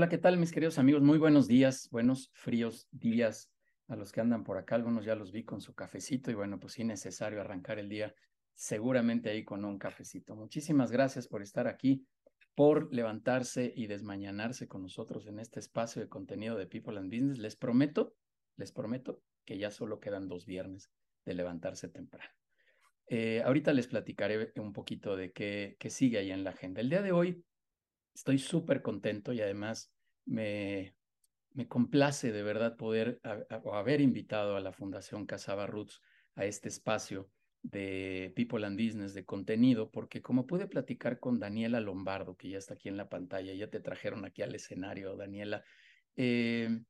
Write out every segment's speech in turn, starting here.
Hola, ¿qué tal mis queridos amigos? Muy buenos días, buenos fríos días a los que andan por acá. Algunos ya los vi con su cafecito y bueno, pues sí necesario arrancar el día seguramente ahí con un cafecito. Muchísimas gracias por estar aquí, por levantarse y desmañanarse con nosotros en este espacio de contenido de People and Business. Les prometo, les prometo que ya solo quedan dos viernes de levantarse temprano. Eh, ahorita les platicaré un poquito de qué, qué sigue ahí en la agenda. El día de hoy estoy súper contento y además me, complace de verdad poder haber invitado a la Fundación Casaba Roots a este espacio de People and Business, de contenido, porque como pude platicar con Daniela Lombardo, que ya está aquí en la pantalla, ya te trajeron aquí al escenario, Daniela, eh,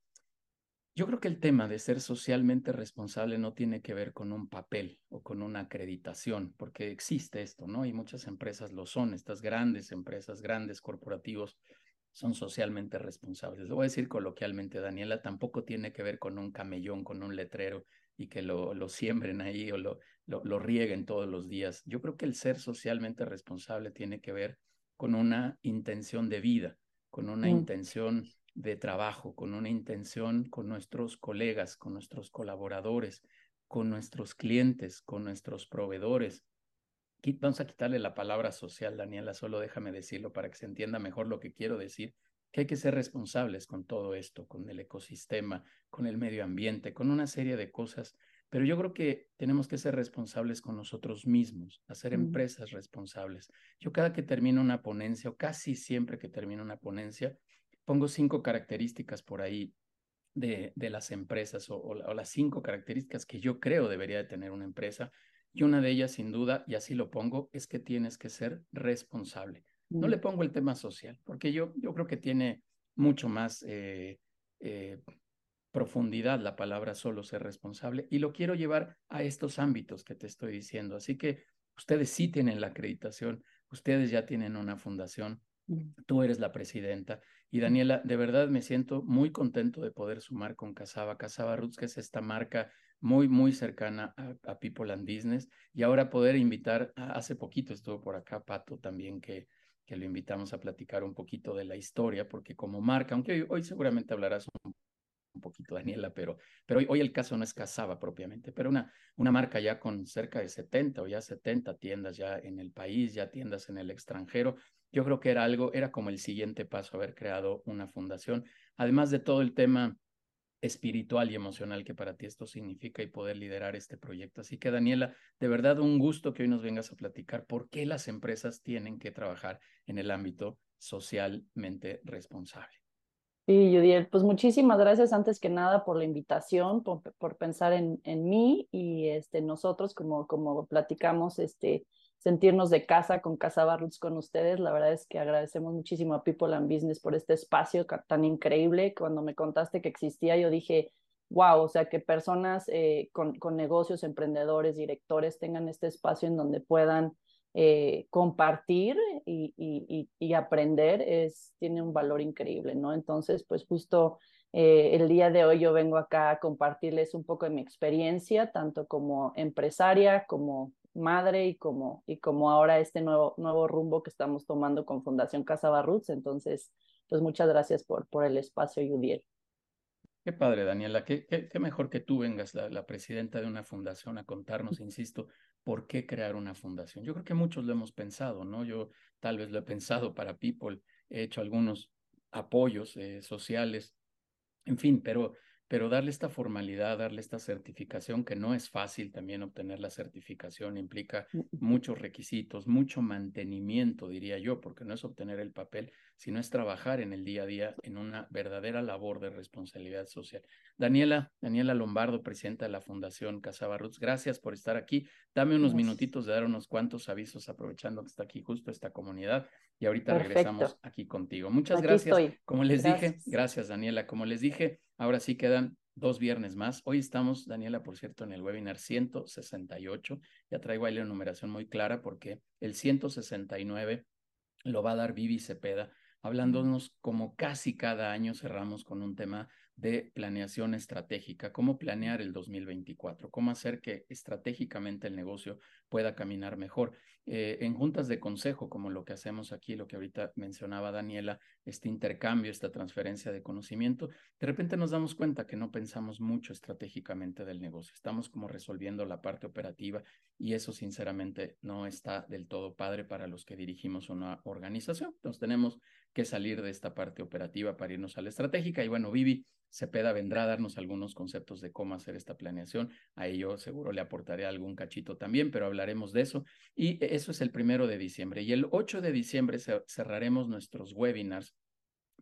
yo creo que el tema de ser socialmente responsable no tiene que ver con un papel o con una acreditación, porque existe esto, ¿no? Y muchas empresas lo son, estas grandes empresas, grandes corporativos son socialmente responsables. Lo voy a decir coloquialmente, Daniela, tampoco tiene que ver con un camellón, con un letrero y que lo, lo siembren ahí o lo, lo, lo rieguen todos los días. Yo creo que el ser socialmente responsable tiene que ver con una intención de vida, con una mm. intención de trabajo, con una intención con nuestros colegas, con nuestros colaboradores, con nuestros clientes, con nuestros proveedores. Vamos a quitarle la palabra social, Daniela, solo déjame decirlo para que se entienda mejor lo que quiero decir, que hay que ser responsables con todo esto, con el ecosistema, con el medio ambiente, con una serie de cosas, pero yo creo que tenemos que ser responsables con nosotros mismos, hacer empresas responsables. Yo cada que termino una ponencia, o casi siempre que termino una ponencia, pongo cinco características por ahí de, de las empresas o, las cinco características que yo creo debería de tener una empresa. Y una de ellas, sin duda, y así lo pongo, es que tienes que ser responsable. No le mm. pongo el tema social, porque yo, yo creo que tiene mucho más eh, eh, profundidad la palabra solo ser responsable y lo quiero llevar a estos ámbitos que te estoy diciendo. Así que ustedes sí tienen la acreditación, ustedes ya tienen una fundación, mm. tú eres la presidenta y Daniela, de verdad me siento muy contento de poder sumar con Casaba, Casaba Roots, que es esta marca muy, muy cercana a, People and Business. Y ahora poder invitar, hace poquito estuvo por acá Pato también, que, que lo invitamos a platicar un poquito de la historia, porque como marca, aunque hoy, seguramente hablarás un, poquito, Daniela, pero, pero hoy, el caso no es Casaba propiamente, pero una, una marca ya con cerca de 70 o ya 70 tiendas ya en el país, ya tiendas en el extranjero yo creo que era algo, era como el siguiente paso, haber creado una fundación, además de todo el tema espiritual y emocional que para ti esto significa y poder liderar este proyecto. Así que Daniela, de verdad un gusto que hoy nos vengas a platicar por qué las empresas tienen que trabajar en el ámbito socialmente responsable. Sí, Judiel, pues muchísimas gracias antes que nada por la invitación, por, por pensar en, en, mí y este, nosotros, como, como platicamos, este, sentirnos de casa con Casa con ustedes. La verdad es que agradecemos muchísimo a People and Business por este espacio tan increíble. Cuando me contaste que existía, yo dije, wow, o sea, que personas eh, con, con, negocios, emprendedores, directores tengan este espacio en donde puedan eh, compartir y, y, y, aprender, es, tiene un valor increíble, ¿no? Entonces, pues justo eh, el día de hoy yo vengo acá a compartirles un poco de mi experiencia, tanto como empresaria, como madre y como, y como ahora este nuevo, nuevo rumbo que estamos tomando con Fundación Casa Barrutz. Entonces, pues muchas gracias por, por el espacio, Yudiel. Qué padre, Daniela. Qué, qué, mejor que tú vengas, la, la, presidenta de una fundación, a contarnos, insisto, por qué crear una fundación. Yo creo que muchos lo hemos pensado, ¿no? Yo tal vez lo he pensado para People, he hecho algunos apoyos eh, sociales, en fin, pero pero darle esta formalidad, darle esta certificación, que no es fácil también obtener la certificación, implica mm, muchos requisitos, mucho mantenimiento, diría yo, porque no es obtener el papel, sino es trabajar en el día a día en una verdadera labor de responsabilidad social. Daniela, Daniela Lombardo, presidenta de la Fundación Casaba Roots, gracias por estar aquí. Dame unos minutitos de dar unos cuantos avisos, aprovechando que está aquí justo esta comunidad, y ahorita regresamos aquí contigo. Muchas gracias. Como les dije, gracias Daniela, como les dije, Ahora sí quedan dos viernes más. Hoy estamos, Daniela, por cierto, en el webinar 168. Ya traigo ahí la numeración muy clara porque el 169 lo va a dar Vivi Cepeda, hablándonos como casi cada año cerramos con un tema de planeación estratégica, cómo planear el 2024, cómo hacer que estratégicamente el negocio pueda caminar mejor. Eh, en juntas de consejo, como lo que hacemos aquí, lo que ahorita mencionaba Daniela, este intercambio, esta transferencia de conocimiento, de repente nos damos cuenta que no pensamos mucho estratégicamente del negocio. Estamos como resolviendo la parte operativa y eso sinceramente no está del todo padre para los que dirigimos una organización. Entonces tenemos que salir de esta parte operativa para irnos a la estratégica. Y bueno, Vivi Cepeda vendrá a darnos algunos conceptos de cómo hacer esta planeación. A ello seguro le aportaré algún cachito también, pero hablaremos de eso. Y eso es el primero de diciembre. Y el 8 de diciembre cerraremos nuestros webinars.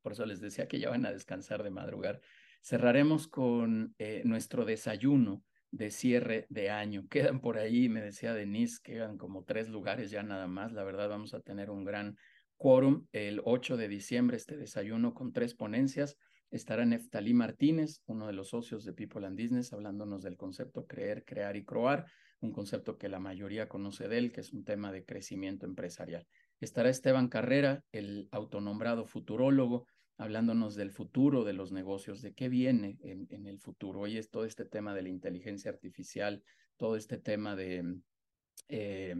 Por eso les decía que ya van a descansar de madrugar. Cerraremos con eh, nuestro desayuno de cierre de año. Quedan por ahí, me decía Denise, quedan como tres lugares ya nada más. La verdad, vamos a tener un gran quórum el 8 de diciembre, este desayuno con tres ponencias. Estará Neftalí Martínez, uno de los socios de People and Business, hablándonos del concepto creer, crear y croar, un concepto que la mayoría conoce de él, que es un tema de crecimiento empresarial. Estará Esteban Carrera, el autonombrado futurólogo, hablándonos del futuro de los negocios, de qué viene en, el futuro. Hoy es todo este tema de la inteligencia artificial, todo este tema de eh,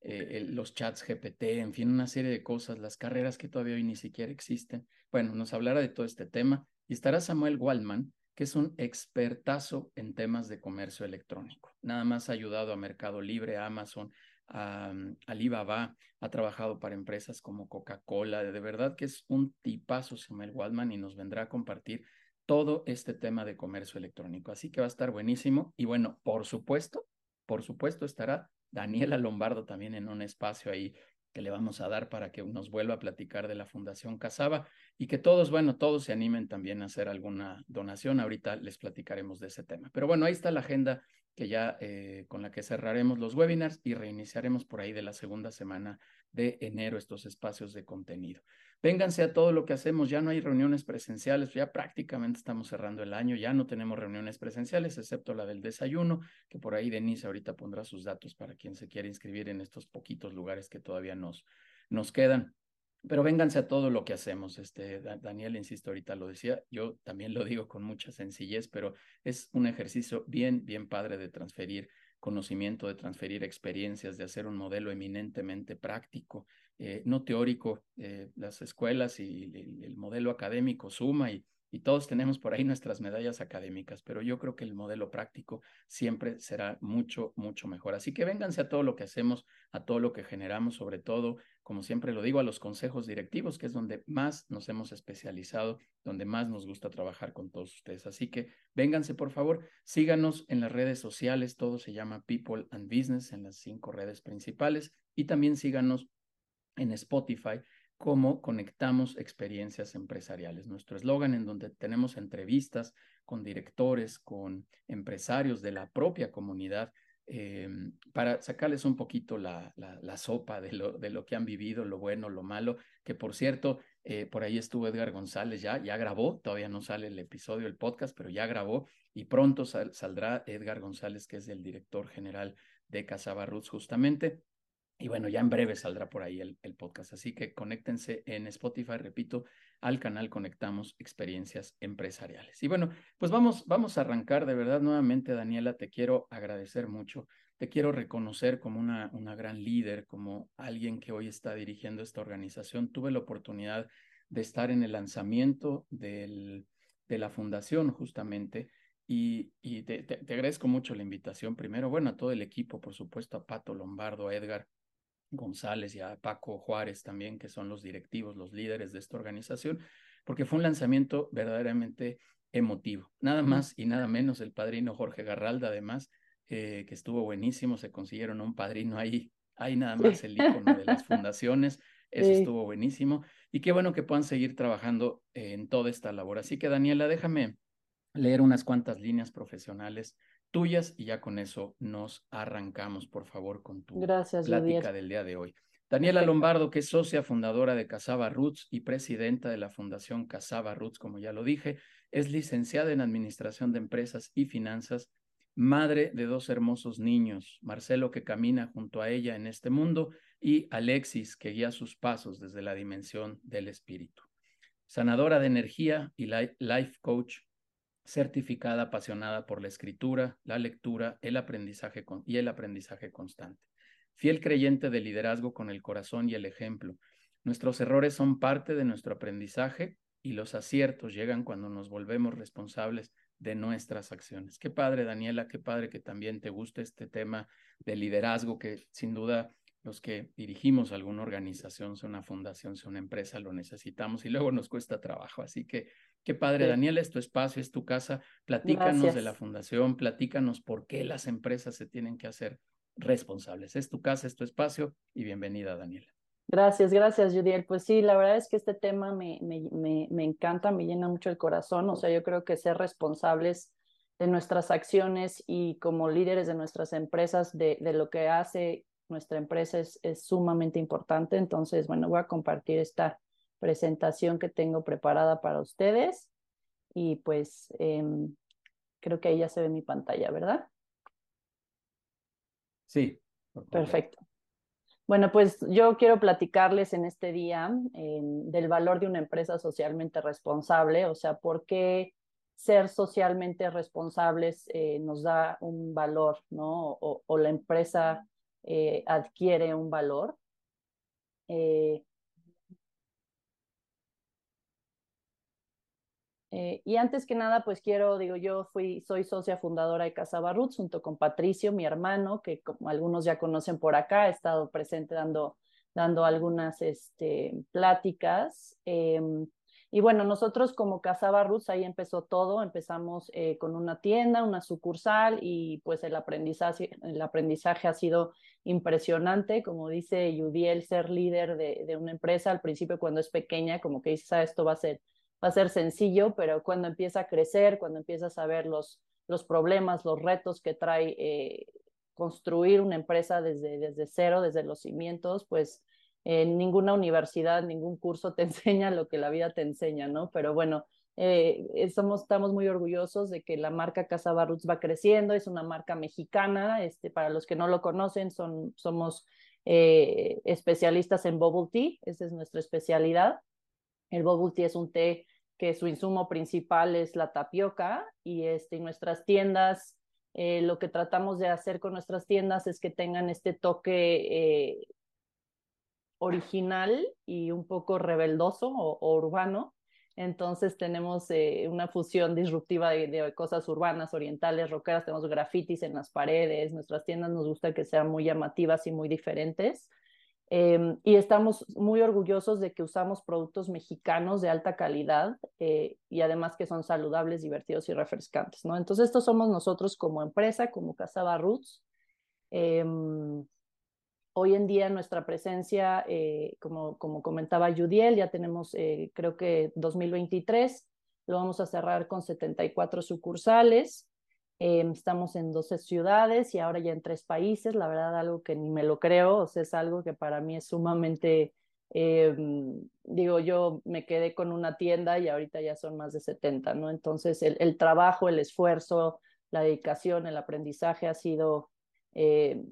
eh, los chats GPT, en fin, una serie de cosas, las carreras que todavía hoy ni siquiera existen. Bueno, nos hablará de todo este tema y estará Samuel Waldman, que es un expertazo en temas de comercio electrónico. Nada más ha ayudado a Mercado Libre, a Amazon, a, mm, Alibaba, ha trabajado para empresas como Coca-Cola. De verdad que es un tipazo Samuel Waldman y nos vendrá a compartir todo este tema de comercio electrónico. Así que va a estar buenísimo. Y bueno, por supuesto, por supuesto estará Daniela Lombardo también en un espacio ahí que le vamos a dar para que nos vuelva a platicar de la Fundación Casaba y que todos, bueno, todos se animen también a hacer alguna donación. Ahorita les platicaremos de ese tema. Pero bueno, ahí está la agenda que ya eh, con la que cerraremos los webinars y reiniciaremos por ahí de la segunda semana de enero estos espacios de contenido. Vénganse a todo lo que hacemos, ya no hay reuniones presenciales, ya prácticamente estamos cerrando el año, ya no tenemos reuniones presenciales, excepto la del desayuno, que por ahí Denise ahorita pondrá sus datos para quien se quiera inscribir en estos poquitos lugares que todavía nos, nos quedan. Pero vénganse a todo lo que hacemos. Este, Daniel, insisto, ahorita lo decía, yo también lo digo con mucha sencillez, pero es un ejercicio bien, bien padre de transferir conocimiento, de transferir experiencias, de hacer un modelo eminentemente práctico, eh, no teórico. Eh, las escuelas y el, modelo académico suma y, y todos tenemos por ahí nuestras medallas académicas, pero yo creo que el modelo práctico siempre será mucho, mucho mejor. Así que vénganse a todo lo que hacemos, a todo lo que generamos, sobre todo, como siempre lo digo, a los consejos directivos, que es donde más nos hemos especializado, donde más nos gusta trabajar con todos ustedes. Así que vénganse, por favor, síganos en las redes sociales, todo se llama People and Business en las cinco redes principales y también síganos en Spotify cómo conectamos experiencias empresariales. Nuestro eslogan en donde tenemos entrevistas con directores, con empresarios de la propia comunidad, eh, para sacarles un poquito la, sopa de lo, que han vivido, lo bueno, lo malo, que por cierto, eh, por ahí estuvo Edgar González ya, ya grabó, todavía no sale el episodio, el podcast, pero ya grabó y pronto saldrá Edgar González, que es el director general de Casaba Roots justamente. Y bueno, ya en breve saldrá por ahí el, el, podcast. Así que conéctense en Spotify, repito, al canal Conectamos Experiencias Empresariales. Y bueno, pues vamos, vamos a arrancar de verdad nuevamente, Daniela, te quiero agradecer mucho. Te quiero reconocer como una, una gran líder, como alguien que hoy está dirigiendo esta organización. Tuve la oportunidad de estar en el lanzamiento del, de la fundación justamente. Y, y te, te, te agradezco mucho la invitación. Primero, bueno, a todo el equipo, por supuesto, a Pato Lombardo, a Edgar, González y a Paco Juárez también, que son los directivos, los líderes de esta organización, porque fue un lanzamiento verdaderamente emotivo. Nada más y nada menos el padrino Jorge Garralda, además, eh, que estuvo buenísimo, se consiguieron un padrino ahí, ahí nada más el icono de las fundaciones, eso estuvo buenísimo. Y qué bueno que puedan seguir trabajando en toda esta labor. Así que, Daniela, déjame leer unas cuantas líneas profesionales tuyas y ya con eso nos arrancamos, por favor, con tu plática del día de hoy. Daniela Lombardo, que es socia fundadora de Casaba Roots y presidenta de la Fundación Casaba Roots, como ya lo dije, es licenciada en Administración de Empresas y Finanzas, madre de dos hermosos niños, Marcelo que camina junto a ella en este mundo y Alexis que guía sus pasos desde la dimensión del espíritu. Sanadora de energía y life coach, certificada, apasionada por la escritura, la lectura, el aprendizaje y el aprendizaje constante. Fiel creyente de liderazgo con el corazón y el ejemplo. Nuestros errores son parte de nuestro aprendizaje y los aciertos llegan cuando nos volvemos responsables de nuestras acciones. Qué padre, Daniela, qué padre que también te guste este tema de liderazgo, que sin duda los que dirigimos alguna organización, sea una fundación, sea una empresa, lo necesitamos y luego nos cuesta trabajo. Así que qué padre, Daniela, es tu espacio, es tu casa. Platícanos de la fundación, platícanos por qué las empresas se tienen que hacer responsables. Es tu casa, es tu espacio y bienvenida, Daniela. Gracias, gracias, Judiel. Pues sí, la verdad es que este tema me, me, me, me, encanta, me llena mucho el corazón. O sea, yo creo que ser responsables de nuestras acciones y como líderes de nuestras empresas, de, de lo que hace nuestra empresa es, es, sumamente importante. Entonces, bueno, voy a compartir esta presentación que tengo preparada para ustedes y pues eh, creo que ahí ya se ve mi pantalla, ¿verdad? Sí. Perfecto. Bueno, pues yo quiero platicarles en este día del valor de una empresa socialmente responsable, o sea, por qué ser socialmente responsables eh, nos da un valor, ¿no? O, la empresa eh, adquiere un valor. Eh, Eh, y antes que nada, pues quiero, digo, yo fui, soy socia fundadora de Casa Barrutz junto con Patricio, mi hermano, que como algunos ya conocen por acá, ha estado presente dando, dando algunas este, pláticas. Em, y bueno, nosotros como Casa ahí empezó todo, empezamos eh, con una tienda, una sucursal y pues el aprendizaje, el aprendizaje ha sido impresionante, como dice Yudiel, ser líder de, de una empresa al principio cuando es pequeña, como que dices, ah, esto va a ser va a ser sencillo, pero cuando empieza a crecer, cuando empiezas a ver los, los problemas, los retos que trae eh, construir una empresa desde, desde cero, desde los cimientos, pues en ninguna universidad, ningún curso te enseña lo que la vida te enseña, ¿no? Pero bueno, eh, estamos, estamos muy orgullosos de que la marca Casa Barrutz va creciendo, es una marca mexicana, este, para los que no lo conocen, son, somos eh, especialistas en bubble tea, esa es nuestra especialidad. El bubble tea es un té que su insumo principal es la tapioca y este, nuestras tiendas, eh, lo que tratamos de hacer con nuestras tiendas es que tengan este toque eh, original y un poco rebeldoso o, urbano. Entonces tenemos eh, una fusión disruptiva de, cosas urbanas, orientales, rockeras, tenemos grafitis en las paredes, nuestras tiendas nos gusta que sean muy llamativas y muy diferentes. Em, y estamos muy orgullosos de que usamos productos mexicanos de alta calidad eh, y además que son saludables, divertidos y refrescantes. Entonces, estos somos nosotros como empresa, como Casaba Roots. Em, hoy en día nuestra presencia, eh, como, como comentaba Judiel, ya tenemos, eh, creo que 2023, lo vamos a cerrar con 74 sucursales. Em, estamos en 12 ciudades y ahora ya en tres países, la verdad algo que ni me lo creo, o sea, es algo que para mí es sumamente, em, digo, yo me quedé con una tienda y ahorita ya son más de 70, ¿no? Entonces el, trabajo, el esfuerzo, la dedicación, el aprendizaje ha sido eh,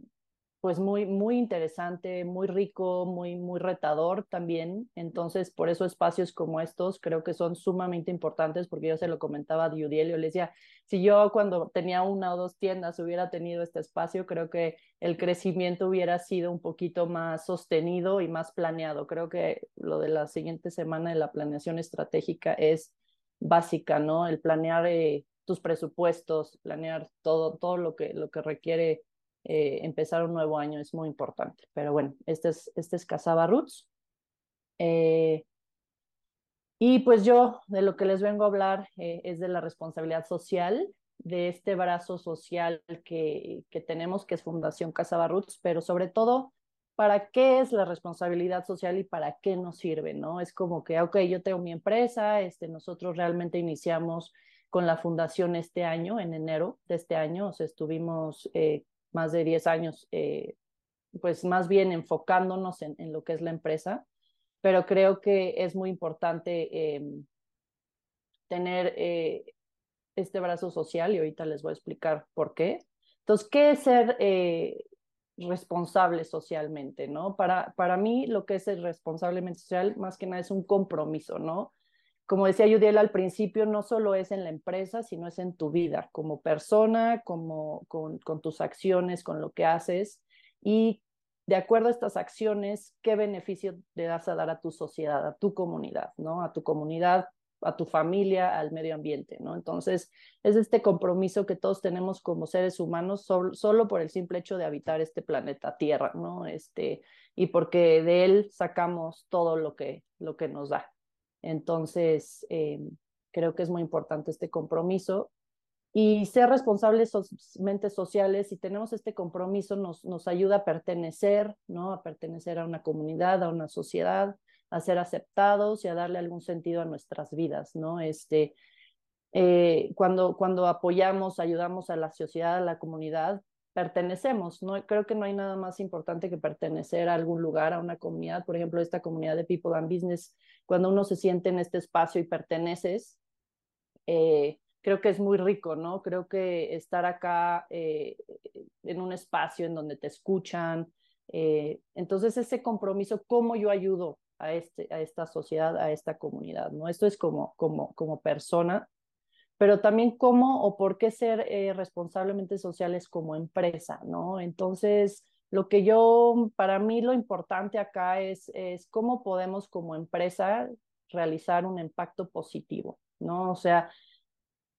pues muy, muy interesante, muy rico, muy, muy retador también. Entonces, por eso espacios como estos creo que son sumamente importantes porque yo se lo comentaba a Diudiel, yo le decía, si yo cuando tenía una o dos tiendas hubiera tenido este espacio, creo que el crecimiento hubiera sido un poquito más sostenido y más planeado. Creo que lo de la siguiente semana de la planeación estratégica es básica, ¿no? El planear eh, tus presupuestos, planear todo, todo lo que, lo que requiere eh, empezar un nuevo año es muy importante. Pero bueno, este es, este es Casaba Roots. Eh, y pues yo de lo que les vengo a hablar eh, es de la responsabilidad social, de este brazo social que, que tenemos, que es Fundación Casaba Roots, pero sobre todo, ¿para qué es la responsabilidad social y para qué nos sirve? ¿no? Es como que, ok, yo tengo mi empresa, este, nosotros realmente iniciamos con la fundación este año, en enero de este año, o estuvimos más de 10 años, eh, pues más bien enfocándonos en, en, lo que es la empresa, pero creo que es muy importante eh, tener eh, este brazo social y ahorita les voy a explicar por qué. Entonces, ¿qué es ser eh, responsable socialmente? ¿no? Para, para mí lo que es ser responsablemente social más que nada es un compromiso, ¿no? Como decía Yudiel al principio, no solo es en la empresa, sino es en tu vida, como persona, como con, tus acciones, con lo que haces y de acuerdo a estas acciones, qué beneficio le das a dar a tu sociedad, a tu comunidad, ¿no? A tu comunidad, a tu familia, al medio ambiente, ¿no? Entonces, es este compromiso que todos tenemos como seres humanos solo por el simple hecho de habitar este planeta Tierra, ¿no? Este, y porque de él sacamos todo lo que, lo que nos da. Entonces, eh, creo que es muy importante este compromiso y ser responsables mentes sociales y tenemos este compromiso nos, nos ayuda a pertenecer, ¿no? A pertenecer a una comunidad, a una sociedad, a ser aceptados y a darle algún sentido a nuestras vidas, ¿no? Este, eh, cuando, cuando apoyamos, ayudamos a la sociedad, a la comunidad, pertenecemos, ¿no? Creo que no hay nada más importante que pertenecer a algún lugar, a una comunidad, por ejemplo, esta comunidad de People and Business, cuando uno se siente en este espacio y perteneces, eh, creo que es muy rico, ¿no? Creo que estar acá eh, en un espacio en donde te escuchan, eh, entonces ese compromiso, ¿cómo yo ayudo a, este, a esta sociedad, a esta comunidad, ¿no? Esto es como, como, como persona, pero también cómo o por qué ser responsablemente sociales como empresa, ¿no? Entonces, lo que yo, para mí lo importante acá es, es cómo podemos como empresa realizar un impacto positivo, ¿no? O sea,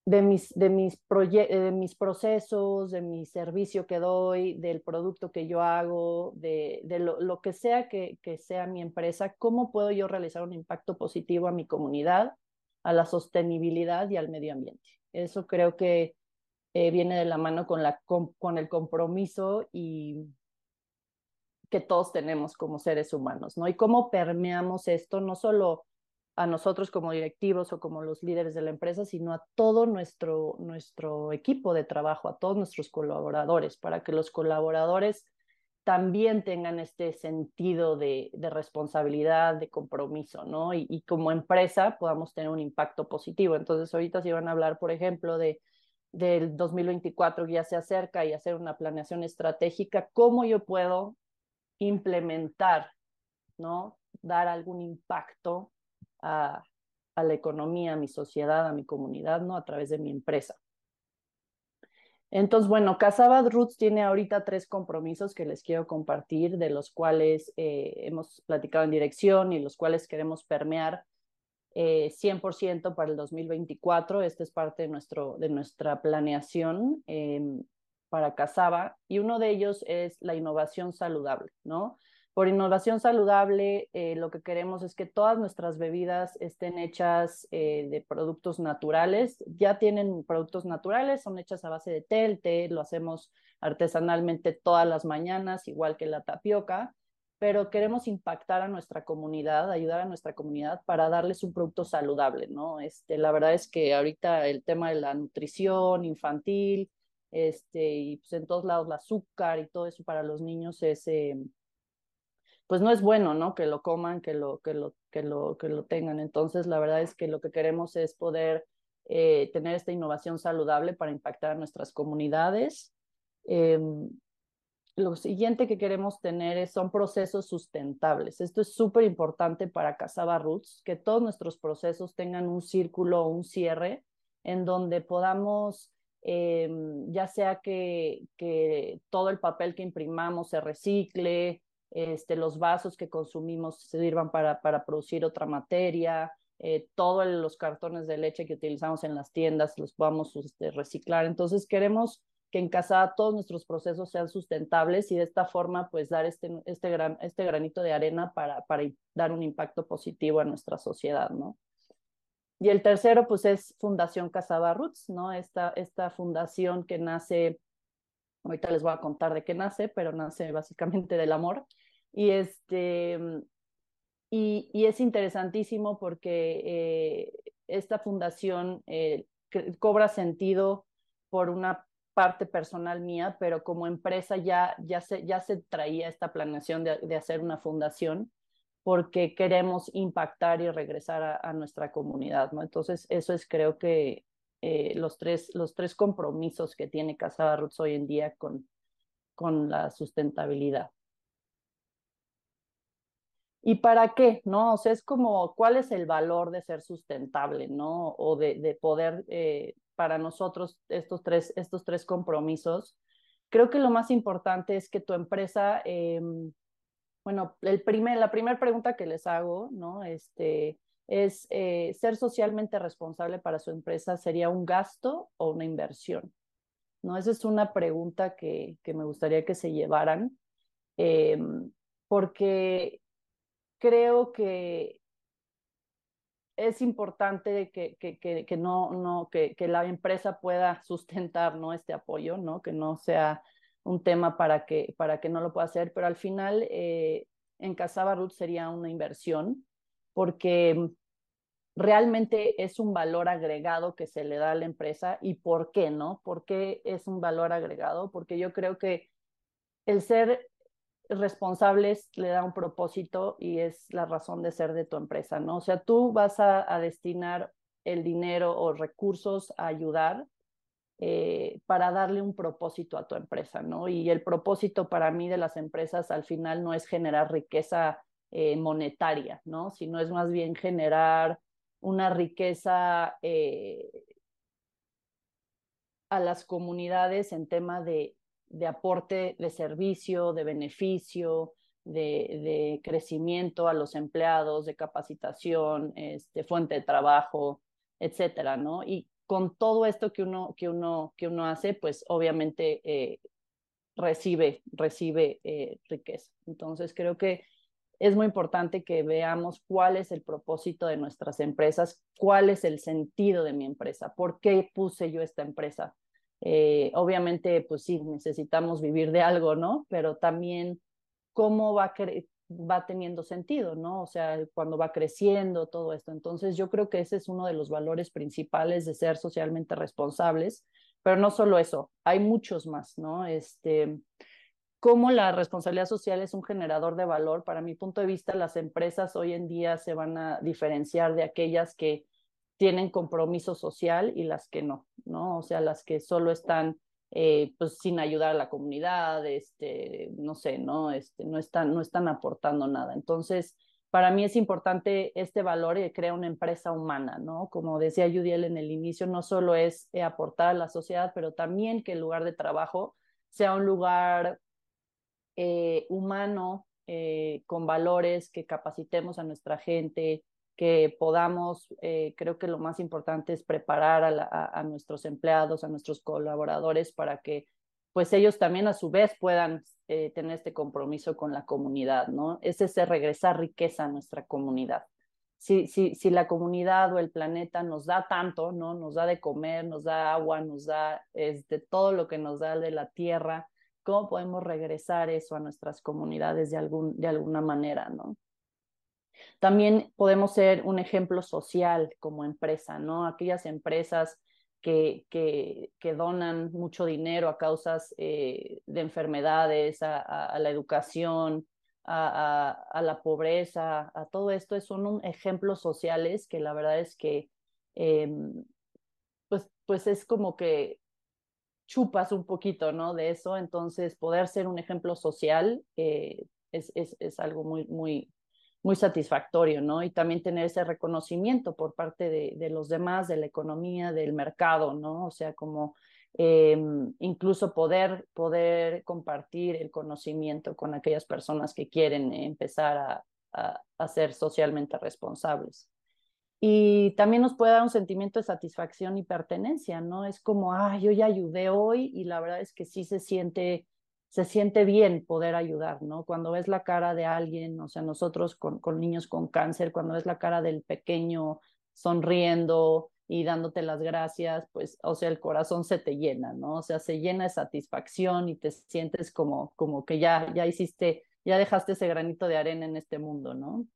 de mis, de mis, de mis procesos, de mi servicio que doy, del producto que yo hago, de, de lo, lo, que sea que, que, sea mi empresa, cómo puedo yo realizar un impacto positivo a mi comunidad, a la sostenibilidad y al medio ambiente. Eso creo que eh, viene de la mano con, la, con, con el compromiso y que todos tenemos como seres humanos, ¿no? Y cómo permeamos esto, no solo a nosotros como directivos o como los líderes de la empresa, sino a todo nuestro, nuestro equipo de trabajo, a todos nuestros colaboradores, para que los colaboradores también tengan este sentido de, de responsabilidad, de compromiso, ¿no? Y, y, como empresa podamos tener un impacto positivo. Entonces, ahorita se van a hablar, por ejemplo, de del 2024 que ya se acerca y hacer una planeación estratégica, cómo yo puedo implementar, ¿no? Dar algún impacto a, la economía, a mi sociedad, a mi comunidad, ¿no? A través de mi empresa. Entonces, bueno, Casabad Roots tiene ahorita tres compromisos que les quiero compartir, de los cuales eh, hemos platicado en dirección y los cuales queremos permear eh, 100% para el 2024. Este es parte de, nuestro, de nuestra planeación eh, para Casaba y uno de ellos es la innovación saludable, ¿no? Por innovación saludable, eh, lo que queremos es que todas nuestras bebidas estén hechas eh, de productos naturales. Ya tienen productos naturales, son hechas a base de té. El té lo hacemos artesanalmente todas las mañanas, igual que la tapioca, pero queremos impactar a nuestra comunidad, ayudar a nuestra comunidad para darles un producto saludable, ¿no? Este, la verdad es que ahorita el tema de la nutrición infantil, este, y pues en todos lados el azúcar y todo eso para los niños es... Eh, pues no es bueno, ¿no? Que lo coman, que lo, que lo, que lo, que lo tengan. Entonces, la verdad es que lo que queremos es poder eh, tener esta innovación saludable para impactar a nuestras comunidades. Eh, lo siguiente que queremos tener es, son procesos sustentables. Esto es súper importante para Casaba Roots, que todos nuestros procesos tengan un círculo o un cierre en donde podamos, eh, ya sea que, que todo el papel que imprimamos se recicle, este, los vasos que consumimos sirvan para, para producir otra materia, eh, todos los cartones de leche que utilizamos en las tiendas los podamos este, reciclar. Entonces queremos que en casa todos nuestros procesos sean sustentables y de esta forma pues dar este, este, gran, este granito de arena para, para dar un impacto positivo a nuestra sociedad, ¿no? Y el tercero pues es Fundación Casaba Roots, ¿no? Esta, esta fundación que nace, ahorita les voy a contar de qué nace, pero nace básicamente del amor. Y, este, y, y es interesantísimo porque eh, esta fundación eh, cobra sentido por una parte personal mía, pero como empresa ya, ya, se, ya se traía esta planeación de, de hacer una fundación porque queremos impactar y regresar a, a, nuestra comunidad, ¿no? Entonces, eso es creo que eh, los, tres, los tres compromisos que tiene Casada Roots hoy en día con, con la sustentabilidad. ¿Y para qué? ¿No? O sea, es como, ¿cuál es el valor de ser sustentable, ¿no? O de, de poder, eh, para nosotros, estos tres, estos tres compromisos. Creo que lo más importante es que tu empresa, eh, bueno, el primer, la primera pregunta que les hago, ¿no? Este, es eh, ser socialmente responsable para su empresa, ¿sería un gasto o una inversión? ¿No? Esa es una pregunta que, que me gustaría que se llevaran, eh, porque creo que es importante que, que, que, que no, no, que, la empresa pueda sustentar ¿no? este apoyo, ¿no? que no sea un tema para que, para que no lo pueda hacer, pero al final eh, en Casaba sería una inversión porque realmente es un valor agregado que se le da a la empresa y por qué, ¿no? ¿Por qué es un valor agregado? Porque yo creo que el ser responsables le da un propósito y es la razón de ser de tu empresa, ¿no? O sea, tú vas a destinar el dinero o recursos a ayudar eh, para darle un propósito a tu empresa, ¿no? Y el propósito para mí de las empresas al final no es generar riqueza eh, monetaria, ¿no? Sino es más bien generar una riqueza eh, a las comunidades en tema de de aporte de servicio, de beneficio, de, de, crecimiento a los empleados, de capacitación, este, fuente de trabajo, etcétera, ¿no? Y con todo esto que uno, que uno, que uno hace, pues obviamente eh, recibe, recibe eh, riqueza. Entonces creo que es muy importante que veamos cuál es el propósito de nuestras empresas, cuál es el sentido de mi empresa, por qué puse yo esta empresa, eh, obviamente, pues sí, necesitamos vivir de algo, ¿no? Pero también cómo va, va teniendo sentido, ¿no? O sea, cuando va creciendo todo esto. Entonces, yo creo que ese es uno de los valores principales de ser socialmente responsables, pero no solo eso, hay muchos más, ¿no? Este, cómo la responsabilidad social es un generador de valor. Para mi punto de vista, las empresas hoy en día se van a diferenciar de aquellas que tienen compromiso social y las que no, ¿no? O sea, las que solo están eh, pues sin ayudar a la comunidad, este, no sé, ¿no? Este, no, están, no están aportando nada. Entonces, para mí es importante este valor y crear una empresa humana, ¿no? Como decía Judiel en el inicio, no solo es eh, aportar a la sociedad, pero también que el lugar de trabajo sea un lugar eh, humano, con valores, que capacitemos a nuestra gente, que podamos, eh, creo que lo más importante es preparar a, nuestros empleados, a nuestros colaboradores para que pues ellos también a su vez puedan eh, tener este compromiso con la comunidad, ¿no? Es ese regresar riqueza a nuestra comunidad. Si, si, si la comunidad o el planeta nos da tanto, ¿no? Nos da de comer, nos da agua, nos da este, todo lo que nos da de la tierra, ¿cómo podemos regresar eso a nuestras comunidades de, algún, de alguna manera, ¿no? También podemos ser un ejemplo social como empresa, ¿no? Aquellas empresas que, que, que donan mucho dinero a causas eh, de enfermedades, a, la educación, a, la pobreza, a todo esto, son un ejemplos sociales que la verdad es que, eh, pues, pues es como que chupas un poquito, ¿no? De eso, entonces poder ser un ejemplo social eh, es, es, es, algo muy, muy, muy satisfactorio, ¿no? Y también tener ese reconocimiento por parte de, de los demás, de la economía, del mercado, ¿no? O sea, como eh, incluso poder, poder compartir el conocimiento con aquellas personas que quieren empezar a, a, a ser socialmente responsables. Y también nos puede dar un sentimiento de satisfacción y pertenencia, ¿no? Es como, ah, yo ya ayudé hoy y la verdad es que sí se siente se siente bien poder ayudar, ¿no? Cuando ves la cara de alguien, o sea, nosotros con, niños con cáncer, cuando ves la cara del pequeño sonriendo y dándote las gracias, pues, o sea, el corazón se te llena, ¿no? O sea, se llena de satisfacción y te sientes como, como que ya, ya hiciste, ya dejaste ese granito de arena en este mundo, ¿no?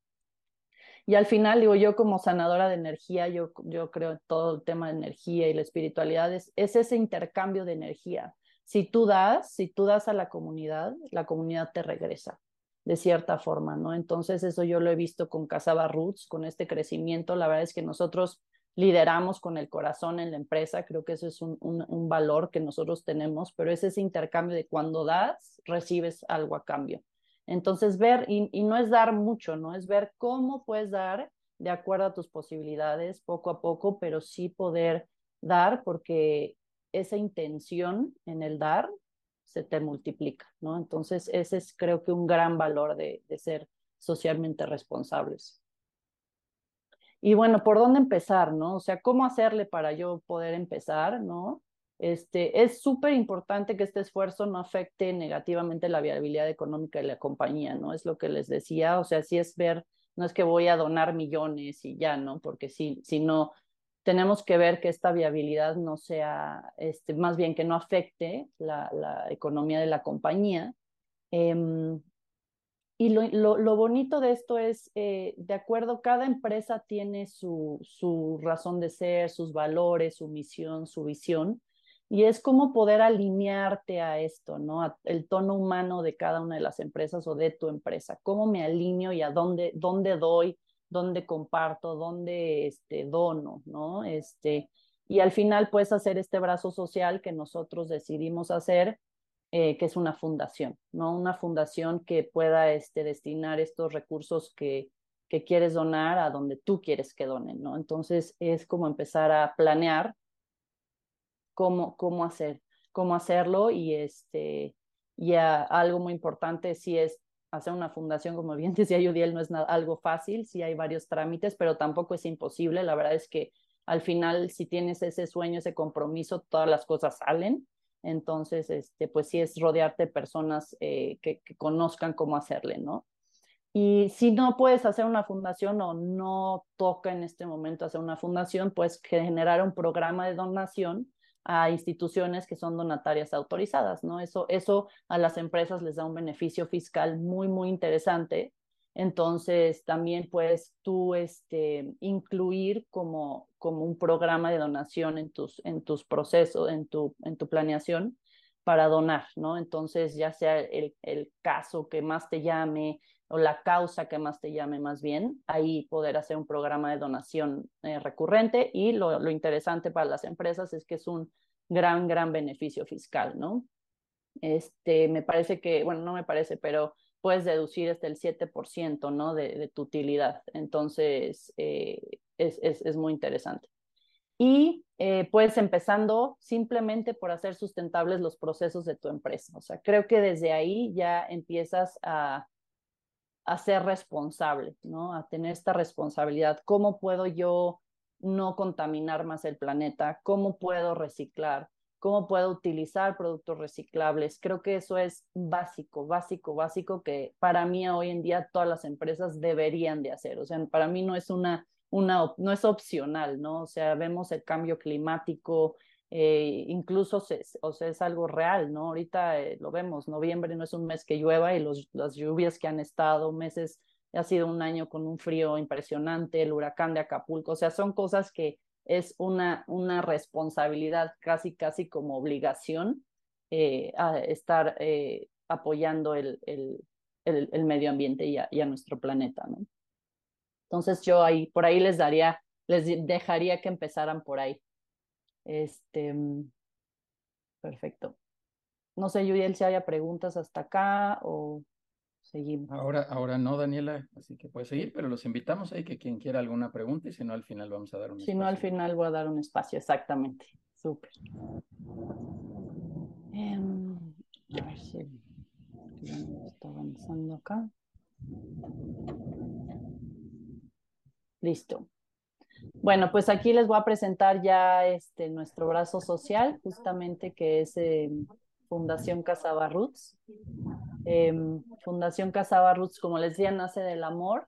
Y al final, digo, yo como sanadora de energía, yo, yo creo todo el tema de energía y la espiritualidad es, es ese intercambio de energía si tú das, si tú das a la comunidad, la comunidad te regresa de cierta forma, ¿no? Entonces eso yo lo he visto con Casaba Roots, con este crecimiento. La verdad es que nosotros lideramos con el corazón en la empresa, creo que eso es un, un, valor que nosotros tenemos, pero es ese intercambio de cuando das, recibes algo a cambio. Entonces, ver, y, no es dar mucho, ¿no? Es ver cómo puedes dar de acuerdo a tus posibilidades, poco a poco, pero sí poder dar, porque esa intención en el dar se te multiplica, ¿no? Entonces, ese es creo que un gran valor de, de ser socialmente responsables. Y bueno, ¿por dónde empezar, no? O sea, ¿cómo hacerle para yo poder empezar, no? Este, es súper importante que este esfuerzo no afecte negativamente la viabilidad económica de la compañía, ¿no? Es lo que les decía, o sea, si es ver, no es que voy a donar millones y ya, ¿no? Porque si, si no, tenemos que ver que esta viabilidad no sea, este, más bien que no afecte la, la economía de la compañía. Eh, y lo, lo, lo, bonito de esto es, eh, de acuerdo, cada empresa tiene su, su razón de ser, sus valores, su misión, su visión, y es como poder alinearte a esto, ¿no? A el tono humano de cada una de las empresas o de tu empresa. ¿Cómo me alineo y a dónde, dónde doy, dónde comparto, dónde este, dono, ¿no? Este, y al final puedes hacer este brazo social que nosotros decidimos hacer eh, que es una fundación, ¿no? Una fundación que pueda este, destinar estos recursos que, que quieres donar a donde tú quieres que donen, ¿no? Entonces es como empezar a planear cómo, cómo hacer, cómo hacerlo y este, y algo muy importante sí es hacer una fundación, como bien decía Yudiel, no es nada, algo fácil, sí hay varios trámites, pero tampoco es imposible. La verdad es que al final, si tienes ese sueño, ese compromiso, todas las cosas salen. Entonces, este, pues sí es rodearte de personas eh, que, conozcan cómo hacerle, ¿no? Y si no puedes hacer una fundación o no toca en este momento hacer una fundación, pues generar un programa de donación a instituciones que son donatarias autorizadas, ¿no? Eso, eso a las empresas les da un beneficio fiscal muy, muy interesante entonces, también puedes tú este, incluir como, como un programa de donación en tus, en tus procesos, en tu, en tu planeación para donar, ¿no? Entonces, ya sea el, el caso que más te llame o la causa que más te llame más bien, ahí poder hacer un programa de donación eh, recurrente y lo, lo interesante para las empresas es que es un gran, gran beneficio fiscal, ¿no? Este, me parece que, bueno, no me parece, pero puedes deducir hasta el 7% ¿no? de, de, tu utilidad. Entonces, eh, es, es, es, muy interesante. Y eh, puedes empezando simplemente por hacer sustentables los procesos de tu empresa. O sea, creo que desde ahí ya empiezas a, a ser responsable, ¿no? A tener esta responsabilidad. ¿Cómo puedo yo no contaminar más el planeta? ¿Cómo puedo reciclar? cómo puedo utilizar productos reciclables. Creo que eso es básico, básico, básico que para mí hoy en día todas las empresas deberían de hacer. O sea, para mí no es una, una no es opcional, ¿no? O sea, vemos el cambio climático, eh, incluso se, o sea, es algo real, ¿no? Ahorita eh, lo vemos, noviembre no es un mes que llueva y las lluvias que han estado, meses, ha sido un año con un frío impresionante, el huracán de Acapulco, o sea, son cosas que es una, una responsabilidad casi, casi como obligación eh, a estar apoyando el, el, el, el, medio ambiente y a, y a, nuestro planeta, ¿no? Entonces yo ahí, por ahí les daría, les dejaría que empezaran por ahí. Este, perfecto. No sé, Yuriel, si haya preguntas hasta acá o seguimos. Ahora, ahora no, Daniela, así que puedes seguir, pero los invitamos ahí que quien quiera alguna pregunta y si no, al final vamos a dar un si espacio. Si no, al final voy a dar un espacio, exactamente. Súper. Eh, a ver si está avanzando acá. Listo. Bueno, pues aquí les voy a presentar ya este, nuestro brazo social, justamente que es eh, Fundación Casaba Roots. Eh, fundación Casaba Roots, como les decía, nace del amor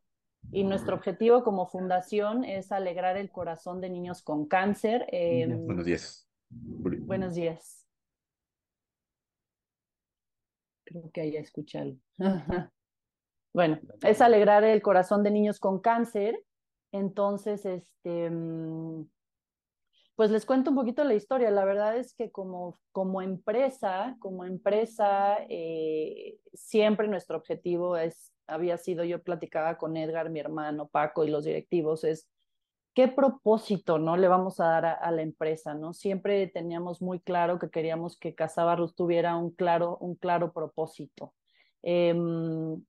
y nuestro objetivo como fundación es alegrar el corazón de niños con cáncer. Eh, buenos días. Buenos días. Creo que ahí escuchado. bueno, es alegrar el corazón de niños con cáncer. Entonces, este, mm, pues les cuento un poquito la historia. La verdad es que como, como empresa, como empresa, eh, siempre nuestro objetivo es, había sido, yo platicaba con Edgar, mi hermano, Paco y los directivos, es qué propósito no le vamos a dar a, la empresa, ¿no? Siempre teníamos muy claro que queríamos que Casabarros tuviera un claro, un claro propósito. Em,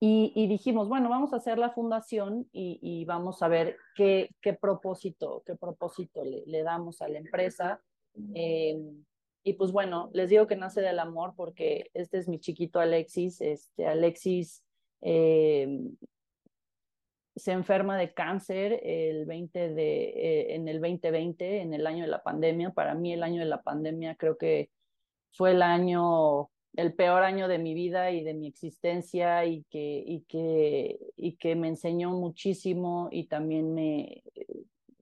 y, dijimos, bueno, vamos a hacer la fundación y, vamos a ver qué, propósito, qué propósito le, damos a la empresa. Em, y pues bueno, les digo que nace del amor porque este es mi chiquito Alexis. Este, Alexis em, se enferma de cáncer el 20 de, eh, en el 2020, en el año de la pandemia. Para mí el año de la pandemia creo que fue el año el peor año de mi vida y de mi existencia y que, y que, y que me enseñó muchísimo y también me,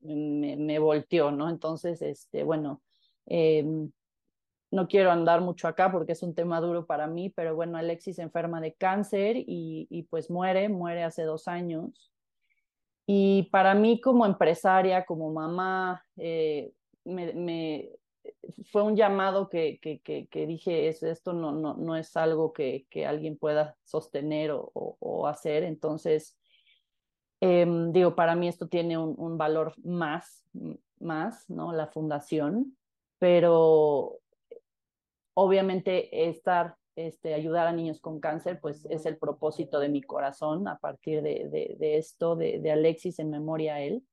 me, volteó, ¿no? Entonces, este, bueno, em, no quiero andar mucho acá porque es un tema duro para mí, pero bueno, Alexis se enferma de cáncer y, y pues muere, muere hace dos años. Y para mí como empresaria, como mamá, eh, me, fue un llamado que, que, que, dije, esto no, no, no es algo que, alguien pueda sostener o, o, hacer. Entonces, em, digo, para mí esto tiene un, un, valor más, más, ¿no? La fundación, pero obviamente estar, este, ayudar a niños con cáncer, pues es el propósito de mi corazón a partir de, de, de esto, de, de Alexis en memoria a él.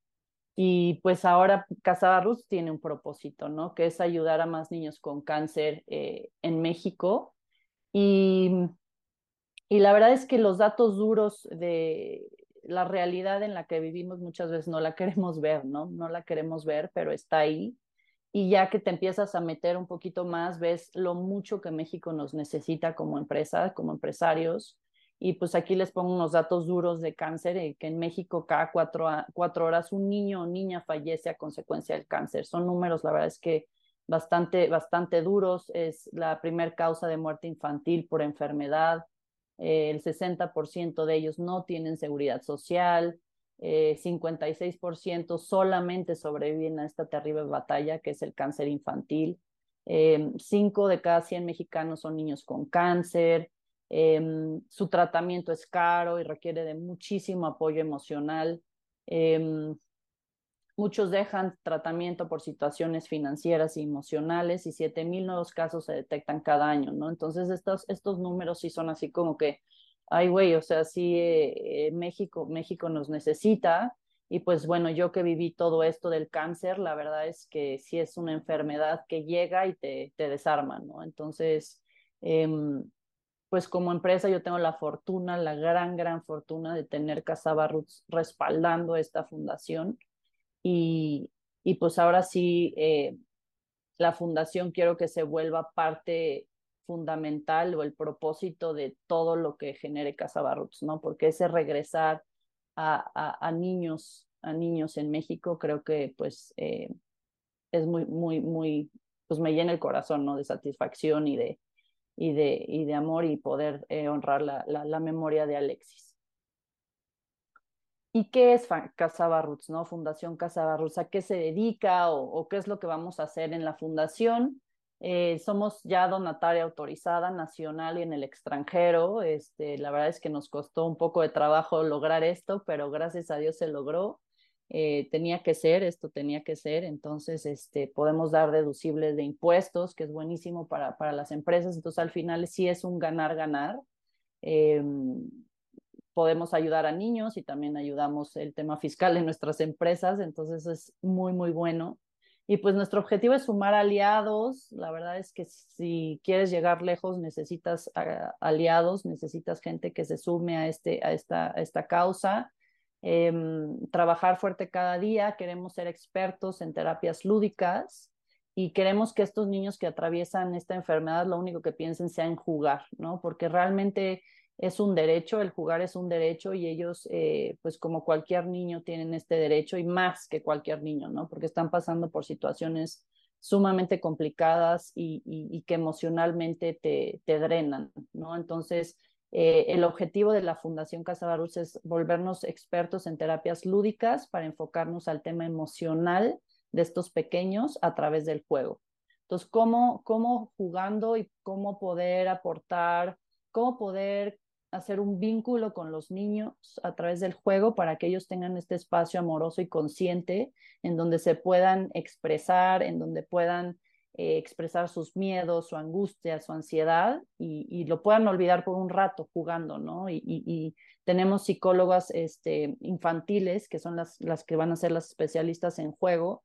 Y pues ahora Casa tiene un propósito, ¿no? Que es ayudar a más niños con cáncer eh, en México. Y, y la verdad es que los datos duros de la realidad en la que vivimos muchas veces no la queremos ver, ¿no? No la queremos ver, pero está ahí. Y ya que te empiezas a meter un poquito más, ves lo mucho que México nos necesita como empresa, como empresarios, y pues aquí les pongo unos datos duros de cáncer, eh, que en México cada cuatro, cuatro horas un niño o niña fallece a consecuencia del cáncer. Son números, la verdad es que bastante, bastante duros. Es la primer causa de muerte infantil por enfermedad. Eh, el 60% de ellos no tienen seguridad social. Eh, 56% solamente sobreviven a esta terrible batalla que es el cáncer infantil. Eh, cinco de cada 100 mexicanos son niños con cáncer. Em, su tratamiento es caro y requiere de muchísimo apoyo emocional. Em, muchos dejan tratamiento por situaciones financieras y emocionales y 7.000 nuevos casos se detectan cada año, ¿no? Entonces estos, estos números sí son así como que, ay, güey, o sea, sí, eh, eh, México, México nos necesita. Y pues bueno, yo que viví todo esto del cáncer, la verdad es que sí es una enfermedad que llega y te, te desarma, ¿no? Entonces, em, pues como empresa yo tengo la fortuna, la gran, gran fortuna de tener Casaba Roots respaldando esta fundación. Y, y pues ahora sí, eh, la fundación quiero que se vuelva parte fundamental o el propósito de todo lo que genere Casaba Roots, ¿no? Porque ese regresar a, a, a niños, a niños en México, creo que pues eh, es muy, muy, muy, pues me llena el corazón, ¿no? De satisfacción y de, y de, y de amor y poder eh, honrar la, la, memoria de Alexis. ¿Y qué es Casa Roots, no? Fundación Casa Roots, ¿a qué se dedica o, qué es lo que vamos a hacer en la fundación? Eh, somos ya donataria autorizada nacional y en el extranjero. Este, la verdad es que nos costó un poco de trabajo lograr esto, pero gracias a Dios se logró. Eh, tenía que ser, esto tenía que ser, entonces este, podemos dar deducibles de impuestos, que es buenísimo para, para las empresas, entonces al final sí es un ganar-ganar. Eh, podemos ayudar a niños y también ayudamos el tema fiscal en nuestras empresas, entonces es muy, muy bueno. Y pues nuestro objetivo es sumar aliados. La verdad es que si quieres llegar lejos necesitas ah, aliados, necesitas gente que se sume a, este, a, esta, a esta causa. Em, trabajar fuerte cada día, queremos ser expertos en terapias lúdicas y queremos que estos niños que atraviesan esta enfermedad lo único que piensen sea en jugar, ¿no? Porque realmente es un derecho, el jugar es un derecho y ellos, eh, pues como cualquier niño, tienen este derecho y más que cualquier niño, ¿no? Porque están pasando por situaciones sumamente complicadas y, y, que emocionalmente te, te drenan, ¿no? Entonces, eh, el objetivo de la Fundación Casa Barús es volvernos expertos en terapias lúdicas para enfocarnos al tema emocional de estos pequeños a través del juego. Entonces, ¿cómo, cómo jugando y cómo poder aportar, cómo poder hacer un vínculo con los niños a través del juego para que ellos tengan este espacio amoroso y consciente en donde se puedan expresar, en donde puedan eh, expresar sus miedos, su angustia, su ansiedad y, lo puedan olvidar por un rato jugando, ¿no? Y, tenemos psicólogas este, infantiles, que son las, las que van a ser las especialistas en juego,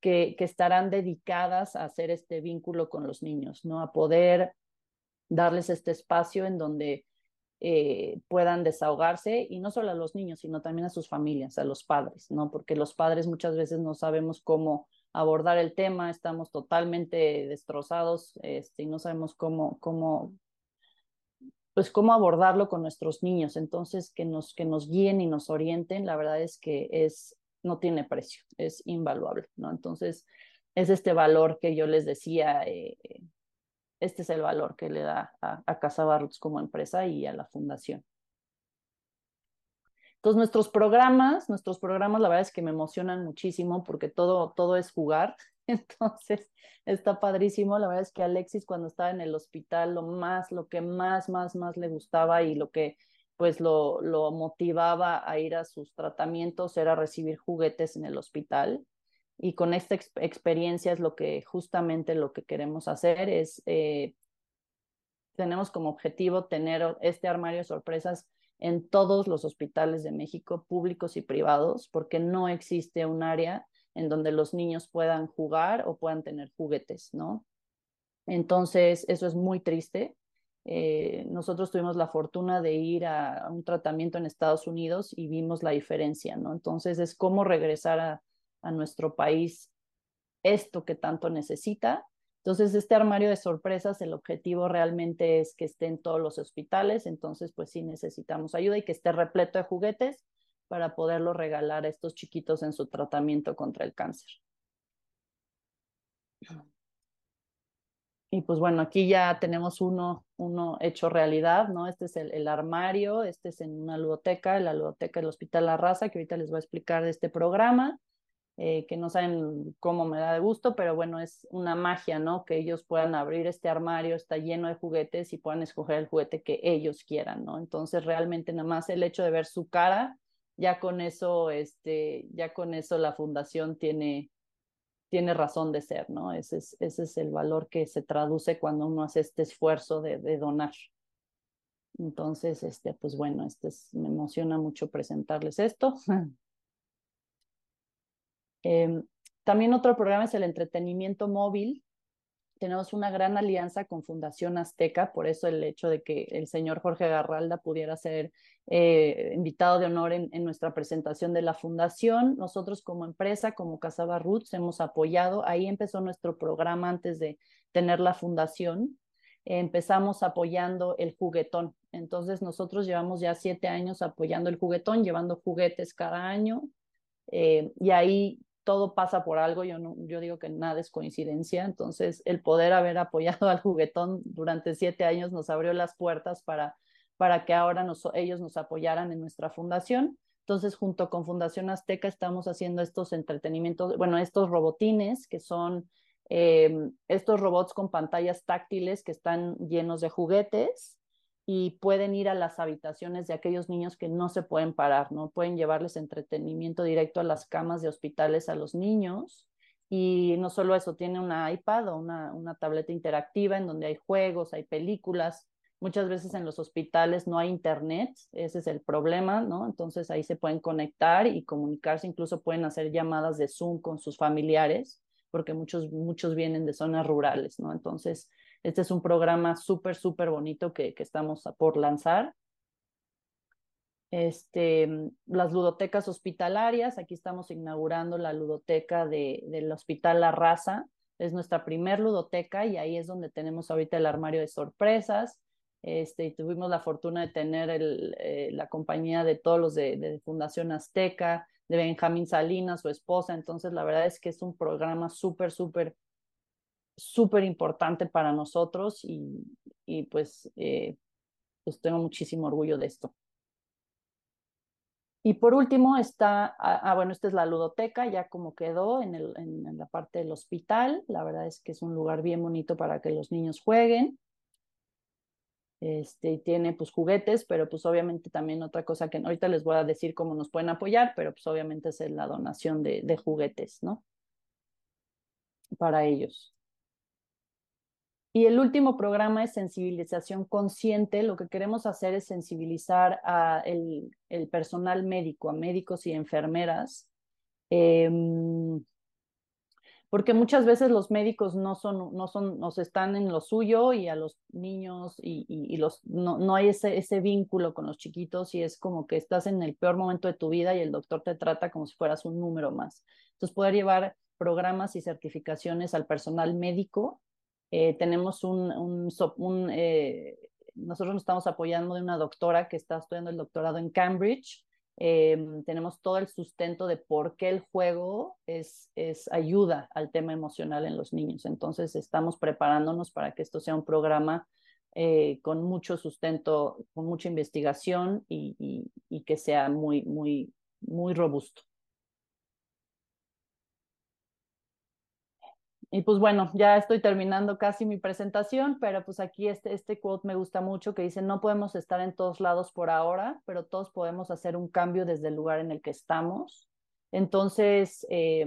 que, que, estarán dedicadas a hacer este vínculo con los niños, ¿no? A poder darles este espacio en donde eh, puedan desahogarse y no solo a los niños, sino también a sus familias, a los padres, ¿no? Porque los padres muchas veces no sabemos cómo abordar el tema, estamos totalmente destrozados este, y no sabemos cómo, cómo, pues cómo abordarlo con nuestros niños. Entonces, que nos, que nos guíen y nos orienten, la verdad es que es, no tiene precio, es invaluable, ¿no? Entonces, es este valor que yo les decía, eh, este es el valor que le da a, a como empresa y a la fundación. Entonces, nuestros programas, nuestros programas, la verdad es que me emocionan muchísimo porque todo, todo es jugar. Entonces, está padrísimo. La verdad es que Alexis cuando estaba en el hospital, lo más, lo que más, más, más le gustaba y lo que pues lo, lo motivaba a ir a sus tratamientos era recibir juguetes en el hospital. Y con esta experiencia es lo que justamente lo que queremos hacer es, eh, tenemos como objetivo tener este armario de sorpresas en todos los hospitales de México, públicos y privados, porque no existe un área en donde los niños puedan jugar o puedan tener juguetes, ¿no? Entonces, eso es muy triste. Eh, nosotros tuvimos la fortuna de ir a, un tratamiento en Estados Unidos y vimos la diferencia, ¿no? Entonces, es cómo regresar a, a nuestro país esto que tanto necesita entonces, este armario de sorpresas, el objetivo realmente es que esté en todos los hospitales, entonces pues sí necesitamos ayuda y que esté repleto de juguetes para poderlo regalar a estos chiquitos en su tratamiento contra el cáncer. Y pues bueno, aquí ya tenemos uno, uno hecho realidad, ¿no? Este es el, el armario, este es en una ludoteca, la ludoteca del Hospital La Raza, que ahorita les voy a explicar de este programa. Eh, que no saben cómo me da de gusto, pero bueno, es una magia, ¿no? Que ellos puedan abrir este armario, está lleno de juguetes y puedan escoger el juguete que ellos quieran, ¿no? Entonces realmente nada más el hecho de ver su cara, ya con eso, este, ya con eso la fundación tiene, tiene razón de ser, ¿no? Ese es, ese es el valor que se traduce cuando uno hace este esfuerzo de, de donar. Entonces, este, pues bueno, este es, me emociona mucho presentarles esto. Em, también otro programa es el entretenimiento móvil. Tenemos una gran alianza con Fundación Azteca, por eso el hecho de que el señor Jorge Garralda pudiera ser eh, invitado de honor en, nuestra presentación de la fundación. Nosotros como empresa, como Casaba Roots, hemos apoyado. Ahí empezó nuestro programa antes de tener la fundación. empezamos apoyando el juguetón. Entonces nosotros llevamos ya siete años apoyando el juguetón, llevando juguetes cada año. Eh, y ahí todo pasa por algo, yo, no, yo digo que nada es coincidencia, entonces el poder haber apoyado al juguetón durante siete años nos abrió las puertas para, para que ahora ellos nos apoyaran en nuestra fundación. Entonces, junto con Fundación Azteca estamos haciendo estos entretenimientos, bueno, estos robotines que son eh, estos robots con pantallas táctiles que están llenos de juguetes y pueden ir a las habitaciones de aquellos niños que no se pueden parar, ¿no? Pueden llevarles entretenimiento directo a las camas de hospitales a los niños. Y no solo eso, tiene una iPad o una, una tableta interactiva en donde hay juegos, hay películas. Muchas veces en los hospitales no hay internet, ese es el problema, ¿no? Entonces ahí se pueden conectar y comunicarse, incluso pueden hacer llamadas de Zoom con sus familiares, porque muchos, muchos vienen de zonas rurales, ¿no? Entonces, este es un programa súper, súper bonito que, que estamos por lanzar. Este, las ludotecas hospitalarias, aquí estamos inaugurando la ludoteca de, del Hospital La Raza, es nuestra primer ludoteca y ahí es donde tenemos ahorita el armario de sorpresas. Este, y tuvimos la fortuna de tener el, eh, la compañía de todos los de, de, Fundación Azteca, de Benjamín Salinas, su esposa. Entonces, la verdad es que es un programa súper, súper súper importante para nosotros y, y pues, eh, pues tengo muchísimo orgullo de esto. Y por último está, ah, ah, bueno, esta es la ludoteca, ya como quedó en, el, en, la parte del hospital. La verdad es que es un lugar bien bonito para que los niños jueguen. Este, tiene pues juguetes, pero pues obviamente también otra cosa que ahorita les voy a decir cómo nos pueden apoyar, pero pues obviamente es la donación de, de juguetes, ¿no? Para ellos. Y el último programa es sensibilización consciente. Lo que queremos hacer es sensibilizar a el, el personal médico, a médicos y enfermeras, eh, porque muchas veces los médicos no son, no son, nos están en lo suyo y a los niños y, y los, no, no hay ese, ese vínculo con los chiquitos y es como que estás en el peor momento de tu vida y el doctor te trata como si fueras un número más. Entonces, poder llevar programas y certificaciones al personal médico. Eh, tenemos un, eh, nosotros nos estamos apoyando de una doctora que está estudiando el doctorado en Cambridge eh, tenemos todo el sustento de por qué el juego es, es ayuda al tema emocional en los niños. Entonces estamos preparándonos para que esto sea un programa eh, con mucho sustento, con mucha investigación y, y, y que sea muy, muy, muy robusto. Y pues bueno, ya estoy terminando casi mi presentación, pero pues aquí este, este quote me gusta mucho que dice, no podemos estar en todos lados por ahora, pero todos podemos hacer un cambio desde el lugar en el que estamos. Entonces, eh,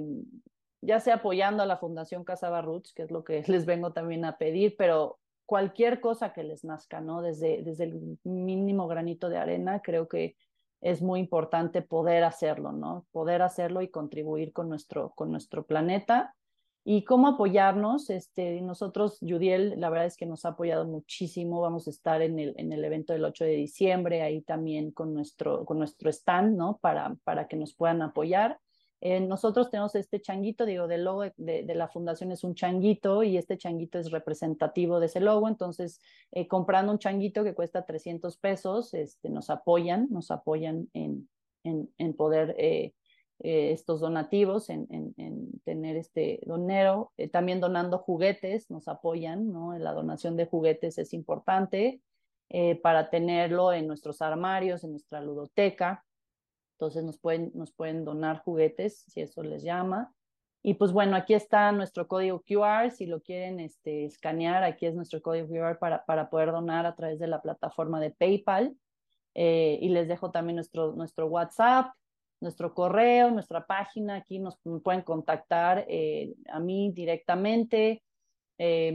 ya sea apoyando a la Fundación Casaba Roots, que es lo que les vengo también a pedir, pero cualquier cosa que les nazca, ¿no? Desde, desde el mínimo granito de arena, creo que es muy importante poder hacerlo, ¿no? Poder hacerlo y contribuir con nuestro, con nuestro planeta y cómo apoyarnos. Este, nosotros, Judiel, la verdad es que nos ha apoyado muchísimo. Vamos a estar en el, en el evento del 8 de diciembre, ahí también con nuestro, con nuestro stand, ¿no? Para, para que nos puedan apoyar. Eh, nosotros tenemos este changuito, digo, del logo de, de, la fundación es un changuito y este changuito es representativo de ese logo. Entonces, eh, comprando un changuito que cuesta 300 pesos, este, nos apoyan, nos apoyan en, en, en poder eh, eh, estos donativos, en, en, en, tener este donero, eh, también donando juguetes, nos apoyan, ¿no? La donación de juguetes es importante eh, para tenerlo en nuestros armarios, en nuestra ludoteca. Entonces nos pueden, nos pueden donar juguetes, si eso les llama. Y pues bueno, aquí está nuestro código QR, si lo quieren este, escanear, aquí es nuestro código QR para, para poder donar a través de la plataforma de PayPal. Y les dejo también nuestro, nuestro WhatsApp, nuestro correo, nuestra página, aquí nos pueden contactar eh, a mí directamente, eh,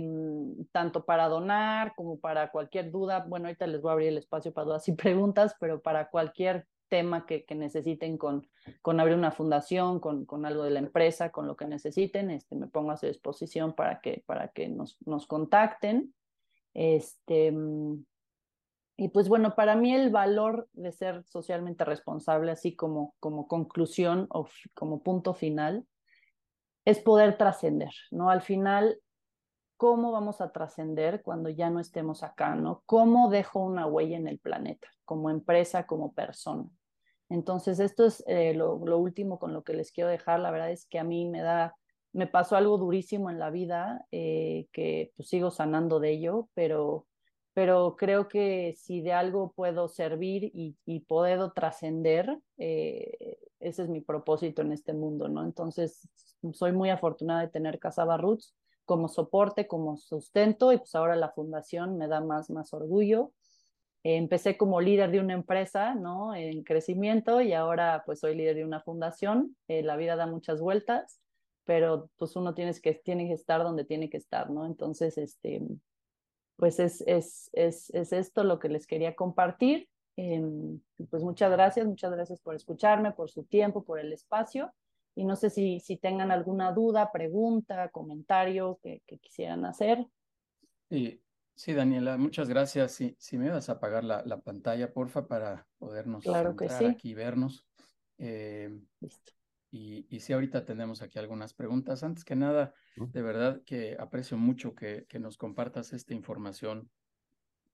tanto para donar como para cualquier duda. Bueno, ahorita les voy a abrir el espacio para dudas y preguntas, pero para cualquier tema que, que necesiten con, con abrir una fundación, con, con, algo de la empresa, con lo que necesiten, este, me pongo a su disposición para que, para que nos, nos contacten. Este, y pues bueno, para mí el valor de ser socialmente responsable, así como, como conclusión o como punto final, es poder trascender, ¿no? Al final, ¿cómo vamos a trascender cuando ya no estemos acá, ¿no? ¿Cómo dejo una huella en el planeta, como empresa, como persona? Entonces, esto es eh, lo, último con lo que les quiero dejar. La verdad es que a mí me da, me pasó algo durísimo en la vida, eh, que pues sigo sanando de ello, pero pero creo que si de algo puedo servir y, puedo trascender, eh, ese es mi propósito en este mundo, ¿no? Entonces, soy muy afortunada de tener Casaba Roots como soporte, como sustento, y pues ahora la fundación me da más, más orgullo. Empecé como líder de una empresa, ¿no? En crecimiento, y ahora pues soy líder de una fundación. Eh, la vida da muchas vueltas, pero pues uno tiene que, tiene que estar donde tiene que estar, ¿no? Entonces, este, pues es, es, es, es esto lo que les quería compartir. Eh, pues muchas gracias, muchas gracias por escucharme, por su tiempo, por el espacio. Y no sé si, si tengan alguna duda, pregunta, comentario que, que quisieran hacer. Sí, sí, Daniela, muchas gracias. Si, si me vas a apagar la, la pantalla, porfa, para podernos claro que sí. aquí y vernos. Eh, Listo. Y, y sí, ahorita tenemos aquí algunas preguntas. Antes que nada, de verdad que aprecio mucho que, que nos compartas esta información,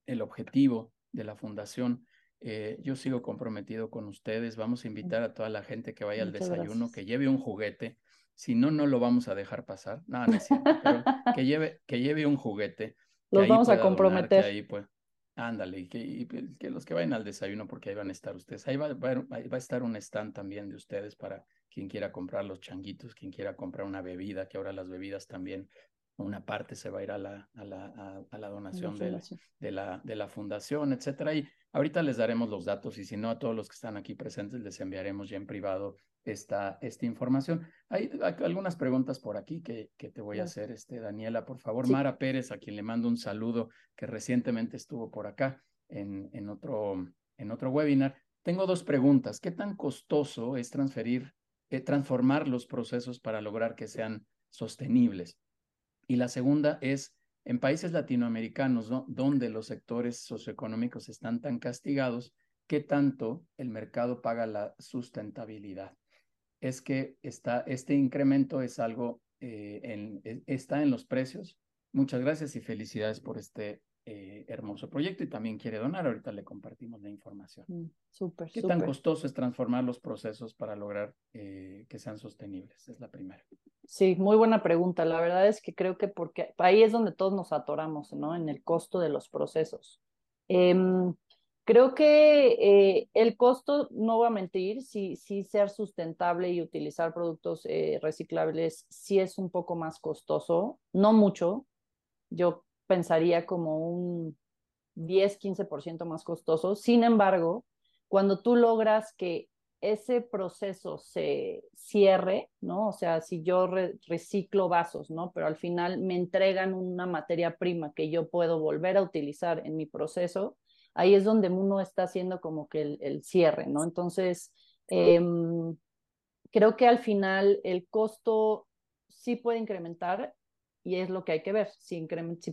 el objetivo de la fundación. Eh, yo sigo comprometido con ustedes. Vamos a invitar a toda la gente que vaya Muchas al desayuno, gracias. que lleve un juguete. Si no, no lo vamos a dejar pasar. No, no es cierto, pero que lleve, que lleve un juguete. Los vamos a comprometer. Donar, que ahí, pues, Ándale, que, que, los que vayan al desayuno, porque ahí van a estar ustedes. Ahí va, va, va, a estar un stand también de ustedes para quien quiera comprar los changuitos, quien quiera comprar una bebida, que ahora las bebidas también una parte se va a ir a la, a la, a, la donación, de, de, la, de la fundación, etcétera. Y ahorita les daremos los datos y si no, a todos los que están aquí presentes les enviaremos ya en privado esta, esta información. Hay, algunas preguntas por aquí que, que te voy a hacer, este, Daniela, por favor. Mara Pérez, a quien le mando un saludo, que recientemente estuvo por acá en, en, otro, en otro webinar. Tengo dos preguntas. ¿Qué tan costoso es transferir, eh, transformar los procesos para lograr que sean sostenibles? Y la segunda es, en países latinoamericanos, donde los sectores socioeconómicos están tan castigados, ¿qué tanto el mercado paga la sustentabilidad? Es que está, este incremento es algo, eh, e, está en los precios. Muchas gracias y felicidades por este eh, hermoso proyecto y también quiere donar. Ahorita le compartimos la información. Mm, súper. ¿Qué tan costoso es transformar los procesos para lograr eh, que sean sostenibles? Es la primera. Sí, muy buena pregunta. La verdad es que creo que porque ahí es donde todos nos atoramos, ¿no? En el costo de los procesos. Em, creo que eh, el costo, no va a mentir, sí, sí ser sustentable y utilizar productos reciclables sí es un poco más costoso, no mucho. Yo pensaría como un 10, 15% más costoso. Sin embargo, cuando tú logras que ese proceso se cierre, ¿no? O sea, si yo reciclo vasos, ¿no? Pero al final me entregan una materia prima que yo puedo volver a utilizar en mi proceso, ahí es donde uno está haciendo como que el, cierre, ¿no? Entonces, em, creo que al final el costo sí puede incrementar, y es lo que hay que ver. Si,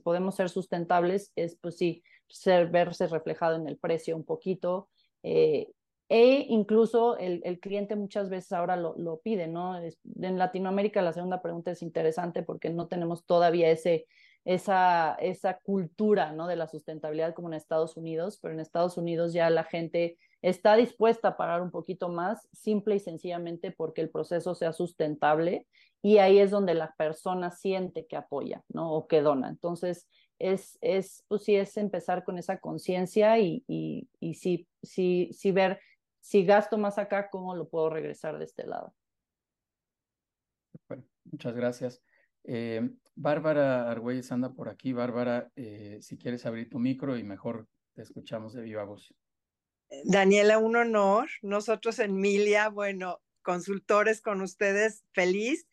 podemos ser sustentables, es pues sí, ser, verse reflejado en el precio un poquito. Eh, e incluso el, el, cliente muchas veces ahora lo, lo pide, ¿no? en Latinoamérica la segunda pregunta es interesante porque no tenemos todavía ese, esa, esa cultura, ¿no? De la sustentabilidad como en Estados Unidos, pero en Estados Unidos ya la gente está dispuesta a pagar un poquito más, simple y sencillamente porque el proceso sea sustentable y ahí es donde la persona siente que apoya, ¿no? O que dona. Entonces, es, es pues sí, es empezar con esa conciencia y, y, y sí, sí, sí ver si gasto más acá, ¿cómo lo puedo regresar de este lado? Muchas gracias. Eh, Bárbara Argüelles anda por aquí. Bárbara, eh, si quieres abrir tu micro y mejor te escuchamos de viva voz. Daniela, un honor. Nosotros en Milia, bueno, consultores con ustedes, feliz.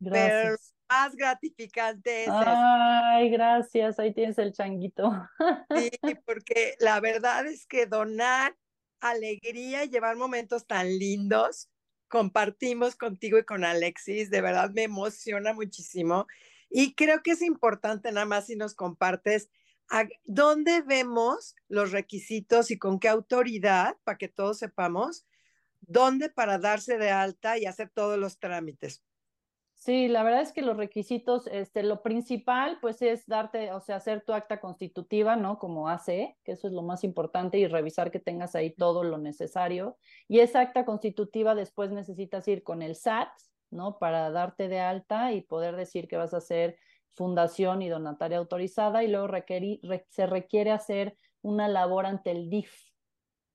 Gracias. Pero más gratificante es. Ay, gracias. Ahí tienes el changuito. Sí, porque la verdad es que donar alegría y llevar momentos tan lindos, compartimos contigo y con Alexis, de verdad me emociona muchísimo. Y creo que es importante nada más si nos compartes dónde vemos los requisitos y con qué autoridad, para que todos sepamos, dónde para darse de alta y hacer todos los trámites. Sí, la verdad es que los requisitos, este, lo principal, pues es darte, o sea, hacer tu acta constitutiva, ¿no? Como hace, que eso es lo más importante, y revisar que tengas ahí todo lo necesario. Y esa acta constitutiva después necesitas ir con el SAT, ¿no? Para darte de alta y poder decir que vas a ser fundación y donataria autorizada, y luego se requiere hacer una labor ante el DIF,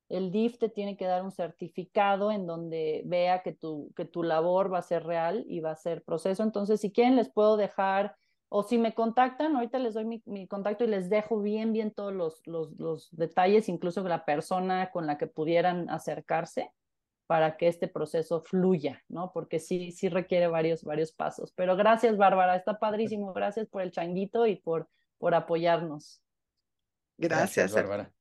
el DIF te tiene que dar un certificado en donde vea que tu, que tu labor va a ser real y va a ser proceso. Entonces, si quieren, les puedo dejar, o si me contactan, ahorita les doy mi, contacto y les dejo bien, bien todos los, los, los detalles, incluso la persona con la que pudieran acercarse para que este proceso fluya, ¿no? Porque sí, sí requiere varios, varios pasos. Pero gracias, Bárbara, está padrísimo. Gracias por el changuito y por, por apoyarnos. Gracias, gracias Bárbara.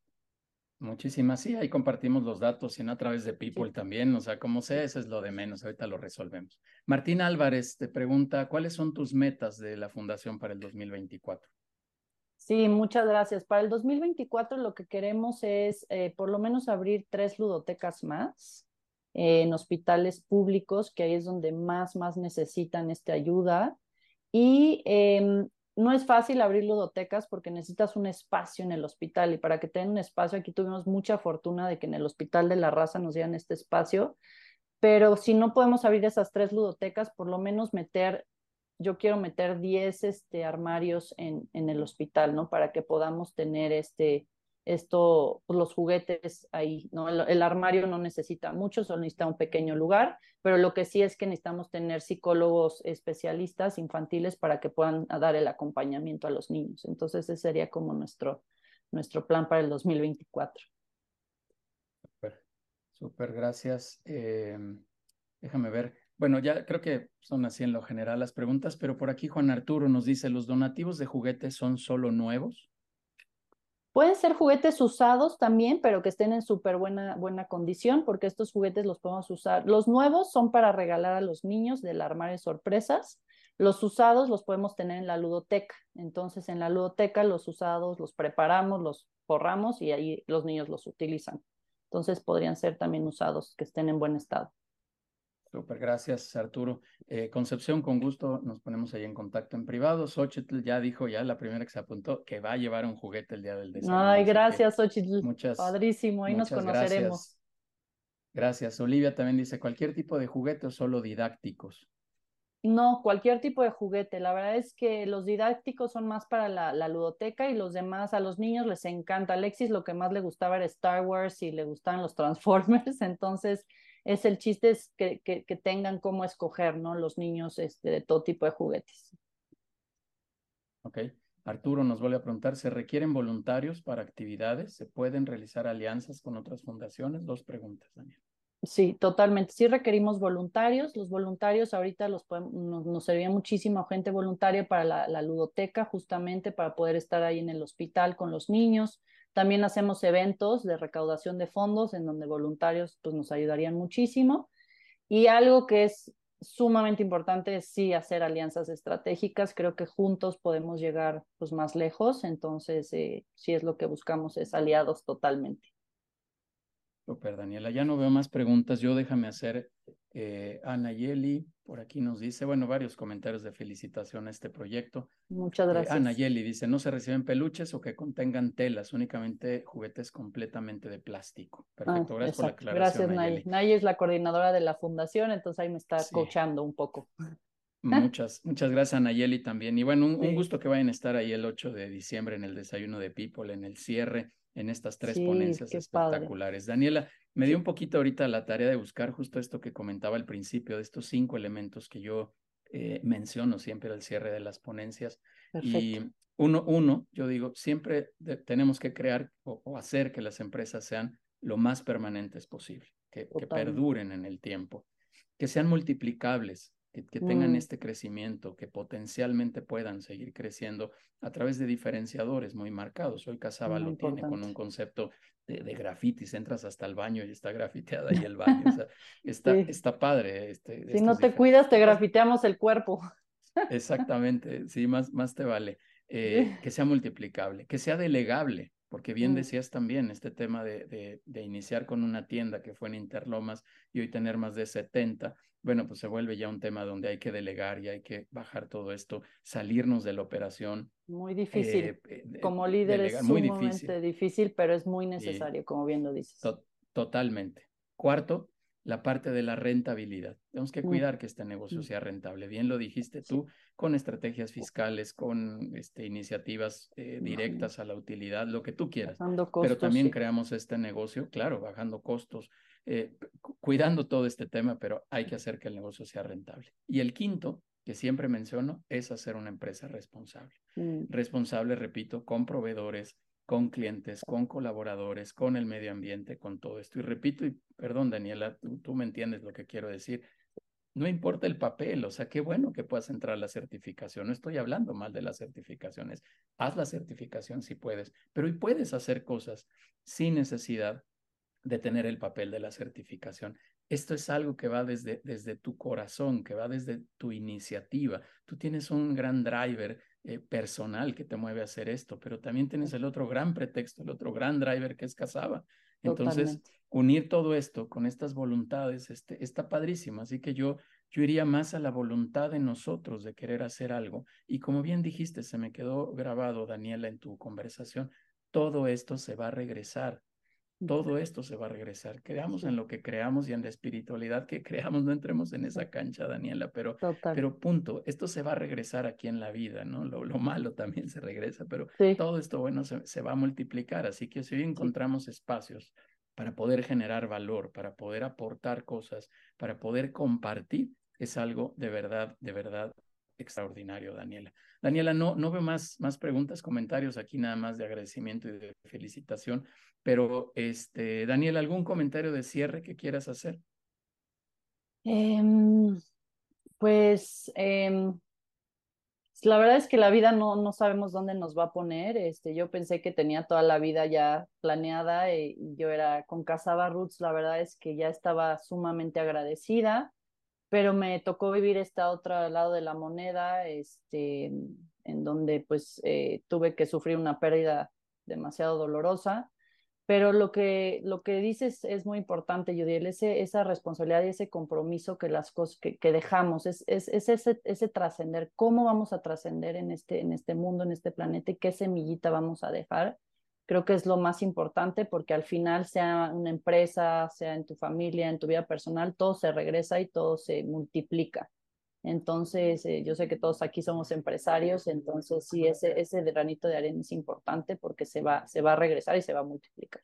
Muchísimas, sí, ahí compartimos los datos, y a través de People también, o sea, como sea, eso es lo de menos, ahorita lo resolvemos. Martín Álvarez te pregunta, ¿cuáles son tus metas de la Fundación para el 2024? Sí, muchas gracias. Para el 2024 lo que queremos es eh, por lo menos abrir tres ludotecas más en hospitales públicos, que ahí es donde más, más necesitan esta ayuda. Y em, no es fácil abrir ludotecas porque necesitas un espacio en el hospital y para que tengan un espacio, aquí tuvimos mucha fortuna de que en el Hospital de la Raza nos dieran este espacio, pero si no podemos abrir esas tres ludotecas, por lo menos meter, yo quiero meter 10 este, armarios en, en el hospital, ¿no? Para que podamos tener este, esto, pues, los juguetes ahí, ¿no? El, armario no necesita mucho, solo necesita un pequeño lugar, pero lo que sí es que necesitamos tener psicólogos especialistas infantiles para que puedan dar el acompañamiento a los niños. Entonces, ese sería como nuestro, nuestro plan para el 2024. Súper, súper, gracias. Em, déjame ver. Bueno, ya creo que son así en lo general las preguntas, pero por aquí Juan Arturo nos dice, ¿los donativos de juguetes son solo nuevos? Pueden ser juguetes usados también, pero que estén en súper buena, buena condición, porque estos juguetes los podemos usar. Los nuevos son para regalar a los niños del armario de sorpresas. Los usados los podemos tener en la ludoteca. Entonces, en la ludoteca, los usados los preparamos, los forramos y ahí los niños los utilizan. Entonces, podrían ser también usados que estén en buen estado. Súper, gracias Arturo. Eh, Concepción, con gusto nos ponemos ahí en contacto en privado. Xochitl ya dijo, ya la primera que se apuntó, que va a llevar un juguete el día del desayuno. Ay, gracias Xochitl. Muchas, Padrísimo, ahí nos conoceremos. Gracias. gracias. Olivia también dice, cualquier tipo de juguete o solo didácticos. No, cualquier tipo de juguete. La verdad es que los didácticos son más para la, la, ludoteca y los demás a los niños les encanta. Alexis lo que más le gustaba era Star Wars y le gustaban los Transformers, entonces es el chiste es que, que, tengan cómo escoger, ¿no? Los niños este, de todo tipo de juguetes. Ok. Arturo nos vuelve a preguntar, ¿se requieren voluntarios para actividades? ¿Se pueden realizar alianzas con otras fundaciones? Dos preguntas, Daniel. Sí, totalmente. Sí requerimos voluntarios. Los voluntarios ahorita los nos, nos servía muchísimo gente voluntaria para la, la, ludoteca, justamente para poder estar ahí en el hospital con los niños. También hacemos eventos de recaudación de fondos en donde voluntarios pues, nos ayudarían muchísimo. Y algo que es sumamente importante es sí hacer alianzas estratégicas. Creo que juntos podemos llegar pues, más lejos. Entonces, eh, sí es lo que buscamos, es aliados totalmente. Super, Daniela. Ya no veo más preguntas. Yo déjame hacer eh, Ana Yeli, por aquí nos dice, bueno, varios comentarios de felicitación a este proyecto. Muchas eh, gracias. Ana Yeli dice, no se reciben peluches o que contengan telas, únicamente juguetes completamente de plástico. Perfecto, gracias por la aclaración. Gracias, Nay. Nay es la coordinadora de la fundación, entonces ahí me está coachando un poco. Muchas, muchas gracias, Nayeli, también. Y bueno, un, gusto que vayan a estar ahí el 8 de diciembre en el desayuno de People, en el cierre en estas tres ponencias espectaculares. Daniela, me dio un poquito ahorita la tarea de buscar justo esto que comentaba al principio, de estos cinco elementos que yo eh, menciono siempre al cierre de las ponencias. Y uno, uno, yo digo, siempre tenemos que crear o, hacer que las empresas sean lo más permanentes posible, que, que perduren en el tiempo, que sean multiplicables, que, tengan mm. este crecimiento, que potencialmente puedan seguir creciendo a través de diferenciadores muy marcados. Hoy Casaba lo tiene con un concepto de, de, grafitis, entras hasta el baño y está grafiteada ahí el baño. está, está padre. Este, si no te cuidas, te grafiteamos el cuerpo. Exactamente, sí, más, más te vale. Eh, que sea multiplicable, que sea delegable, porque bien mm. decías también este tema de, de, de, iniciar con una tienda que fue en Interlomas y hoy tener más de 70, bueno, pues se vuelve ya un tema donde hay que delegar y hay que bajar todo esto, salirnos de la operación. Muy difícil. Eh, eh, como líder es muy difícil. difícil. pero es muy necesario, como bien lo dices. totalmente. Cuarto, la parte de la rentabilidad. Tenemos que mm. cuidar que este negocio mm. sea rentable. Bien lo dijiste tú, con estrategias fiscales, con este, iniciativas eh, directas a la utilidad, lo que tú quieras. pero también creamos este negocio, claro, bajando costos, eh, cuidando todo este tema, pero hay que hacer que el negocio sea rentable. Y el quinto, que siempre menciono, es hacer una empresa responsable. Mm. Responsable, repito, con proveedores, con clientes, con colaboradores, con el medio ambiente, con todo esto. Y repito, y perdón, Daniela, tú, tú, me entiendes lo que quiero decir. No importa el papel, o sea, qué bueno que puedas entrar a la certificación. No estoy hablando mal de las certificaciones. Haz la certificación si puedes, pero hoy puedes hacer cosas sin necesidad de tener el papel de la certificación. Esto es algo que va desde, desde tu corazón, que va desde tu iniciativa. Tú tienes un gran driver eh, personal que te mueve a hacer esto, pero también tienes el otro gran pretexto, el otro gran driver que es Casaba. Entonces, unir todo esto con estas voluntades este, está padrísimo. Así que yo, yo iría más a la voluntad de nosotros de querer hacer algo. Y como bien dijiste, se me quedó grabado, Daniela, en tu conversación, todo esto se va a regresar todo esto se va a regresar. Creamos en lo que creamos y en la espiritualidad que creamos, no entremos en esa cancha, Daniela, pero, pero punto, esto se va a regresar aquí en la vida, ¿no? Lo, lo malo también se regresa, pero todo esto bueno se, se, va a multiplicar, así que si hoy encontramos espacios para poder generar valor, para poder aportar cosas, para poder compartir, es algo de verdad, de verdad extraordinario, Daniela. Daniela, no, no veo más, más preguntas, comentarios aquí, nada más de agradecimiento y de felicitación, pero este, Daniela, ¿algún comentario de cierre que quieras hacer? Em, pues em, la verdad es que la vida no, no sabemos dónde nos va a poner. Este, yo pensé que tenía toda la vida ya planeada y, y yo era con Casaba Roots, la verdad es que ya estaba sumamente agradecida pero me tocó vivir esta otra lado de la moneda, este, en donde pues eh, tuve que sufrir una pérdida demasiado dolorosa. Pero lo que, lo que dices es muy importante, Judiel, ese, esa responsabilidad y ese compromiso que las cosas que, que dejamos, es, es, es ese, ese trascender, cómo vamos a trascender en este, en este mundo, en este planeta qué semillita vamos a dejar creo que es lo más importante porque al final, sea una empresa, sea en tu familia, en tu vida personal, todo se regresa y todo se multiplica. Entonces, eh, yo sé que todos aquí somos empresarios, entonces sí, ese, ese granito de arena es importante porque se va, se va a regresar y se va a multiplicar.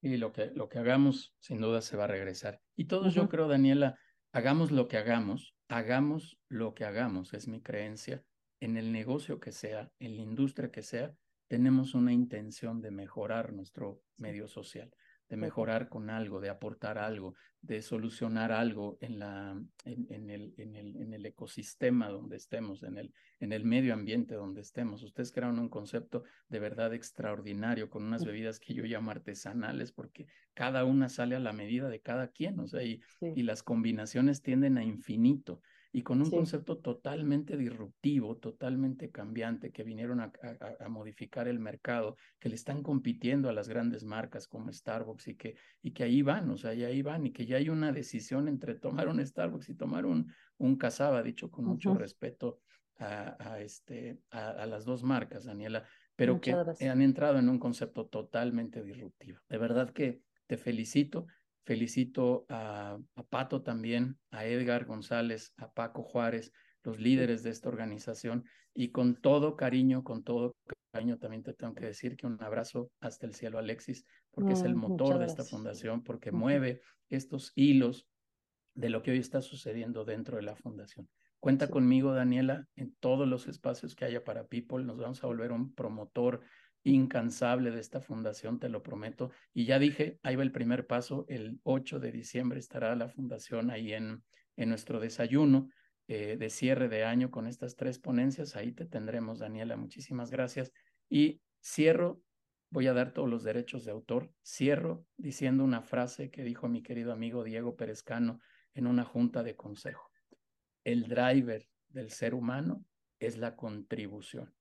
Y lo que, lo que hagamos, sin duda, se va a regresar. Y todos, yo creo, Daniela, hagamos lo que hagamos, hagamos lo que hagamos, es mi creencia, en el negocio que sea, en la industria que sea, tenemos una intención de mejorar nuestro medio social, de mejorar con algo, de aportar algo, de solucionar algo en, la, en, el, en, el, en el ecosistema donde estemos, en el, en el medio ambiente donde estemos. Ustedes crearon un concepto de verdad extraordinario con unas bebidas que yo llamo artesanales porque cada una sale a la medida de cada quien, o sea, y, y las combinaciones tienden a infinito y con un concepto totalmente disruptivo, totalmente cambiante, que vinieron a, modificar el mercado, que le están compitiendo a las grandes marcas como Starbucks y que, y que ahí van, o sea, y ahí van, y que ya hay una decisión entre tomar un Starbucks y tomar un, un Casaba, dicho con mucho respeto a, este, a, las dos marcas, Daniela, pero que han entrado en un concepto totalmente disruptivo. De verdad que te felicito Felicito a, Pato también, a Edgar González, a Paco Juárez, los líderes de esta organización. Y con todo cariño, con todo cariño, también te tengo que decir que un abrazo hasta el cielo, Alexis, porque es el motor de esta fundación, porque mueve estos hilos de lo que hoy está sucediendo dentro de la fundación. Cuenta conmigo, Daniela, en todos los espacios que haya para People. Nos vamos a volver un promotor incansable de esta fundación, te lo prometo. Y ya dije, ahí va el primer paso, el 8 de diciembre estará la fundación ahí en, en nuestro desayuno eh, de cierre de año con estas tres ponencias. Ahí te tendremos, Daniela, muchísimas gracias. Y cierro, voy a dar todos los derechos de autor, cierro diciendo una frase que dijo mi querido amigo Diego Perezcano en una junta de consejo. El driver del ser humano es la contribución.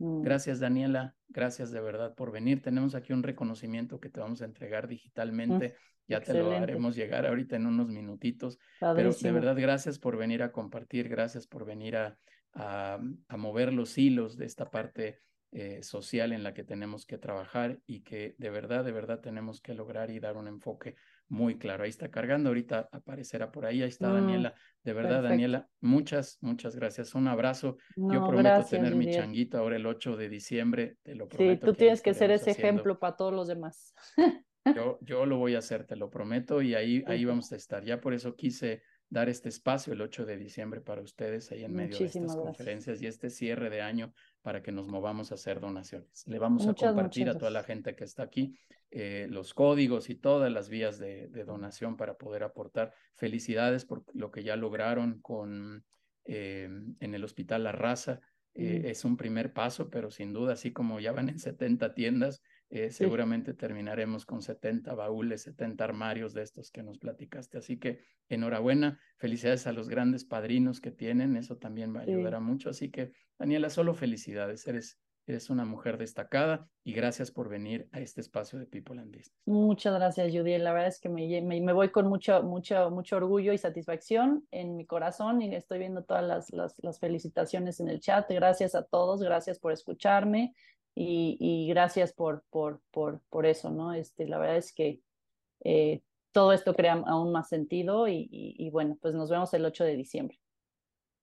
Mm. Gracias, Daniela. Gracias de verdad por venir. Tenemos aquí un reconocimiento que te vamos a entregar digitalmente. Ya te lo haremos llegar ahorita en unos minutitos. Pero de verdad, gracias por venir a compartir. Gracias por venir a, a, a mover los hilos de esta parte eh, social en la que tenemos que trabajar y que de verdad, de verdad tenemos que lograr y dar un enfoque muy claro. Ahí está cargando, ahorita aparecerá por ahí. Ahí está mm, Daniela. De verdad, Daniela, muchas, muchas gracias. Un abrazo. Yo prometo tener mi changuito ahora el 8 de diciembre. Te lo prometo. Sí, tú tienes que ser ese ejemplo para todos los demás. yo, yo lo voy a hacer, te lo prometo, y ahí, ahí vamos a estar. Ya por eso quise dar este espacio el 8 de diciembre para ustedes ahí en medio de estas conferencias y este cierre de año para que nos movamos a hacer donaciones. Le vamos a compartir a toda la gente que está aquí eh, los códigos y todas las vías de, donación para poder aportar. Felicidades por lo que ya lograron con eh, en el Hospital La Raza. Eh, es un primer paso, pero sin duda, así como ya van en 70 tiendas, eh, seguramente terminaremos con 70 baúles, 70 armarios de estos que nos platicaste. Así que enhorabuena, felicidades a los grandes padrinos que tienen, eso también va a ayudar a mucho. Así que, Daniela, solo felicidades, eres, eres una mujer destacada y gracias por venir a este espacio de People and Business. Muchas gracias, Judy. La verdad es que me, me, voy con mucho, mucho, mucho orgullo y satisfacción en mi corazón y estoy viendo todas las, las, las felicitaciones en el chat. Gracias a todos, gracias por escucharme y, y gracias por, por, por, por eso, ¿no? Este, la verdad es que eh, todo esto crea aún más sentido y, y, bueno, pues nos vemos el 8 de diciembre.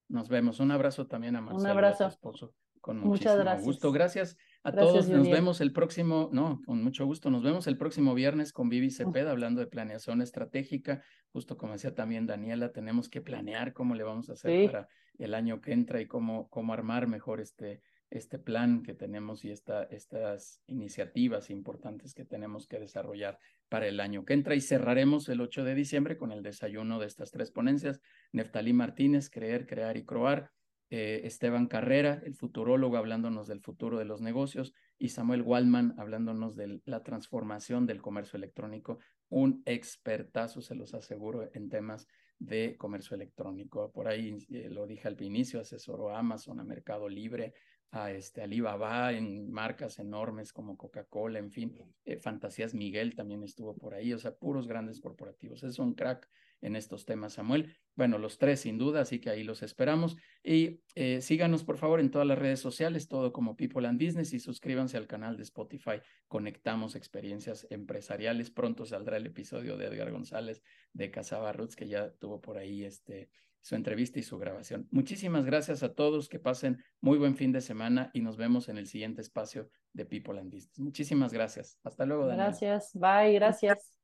Nos vemos. Un abrazo también a Marcelo, Un abrazo. a tu esposo. Con muchísimo Muchas gracias. gusto. Gracias a Gracias, todos. Nos vemos el próximo, no, con mucho gusto. Nos vemos el próximo viernes con Vivi Cepeda hablando de planeación estratégica. Justo como decía también Daniela, tenemos que planear cómo le vamos a hacer Sí. para el año que entra y cómo, cómo armar mejor este, este plan que tenemos y esta, estas iniciativas importantes que tenemos que desarrollar para el año que entra. Y cerraremos el 8 de diciembre con el desayuno de estas tres ponencias. Neftalí Martínez, Creer, Crear y Croar. eh, Esteban Carrera, el futurólogo, hablándonos del futuro de los negocios, y Samuel Waldman, hablándonos de la transformación del comercio electrónico. Un expertazo, se los aseguro, en temas de comercio electrónico. Por ahí eh, lo dije al inicio, asesoró a Amazon, a Mercado Libre, a este Alibaba en marcas enormes como Coca-Cola, en fin, eh, Fantasías Miguel también estuvo por ahí, o sea, puros grandes corporativos. Es un crack en estos temas, Samuel. Bueno, los tres sin duda, así que ahí los esperamos. Y eh, síganos, por favor, en todas las redes sociales, todo como People and Business y suscríbanse al canal de Spotify. Conectamos experiencias empresariales. Pronto saldrá el episodio de Edgar González de Casaba Roots, que ya tuvo por ahí este, su entrevista y su grabación. Muchísimas gracias a todos, que pasen muy buen fin de semana y nos vemos en el siguiente espacio de People and Business. Muchísimas gracias. Hasta luego, Daniel. Gracias, bye, gracias.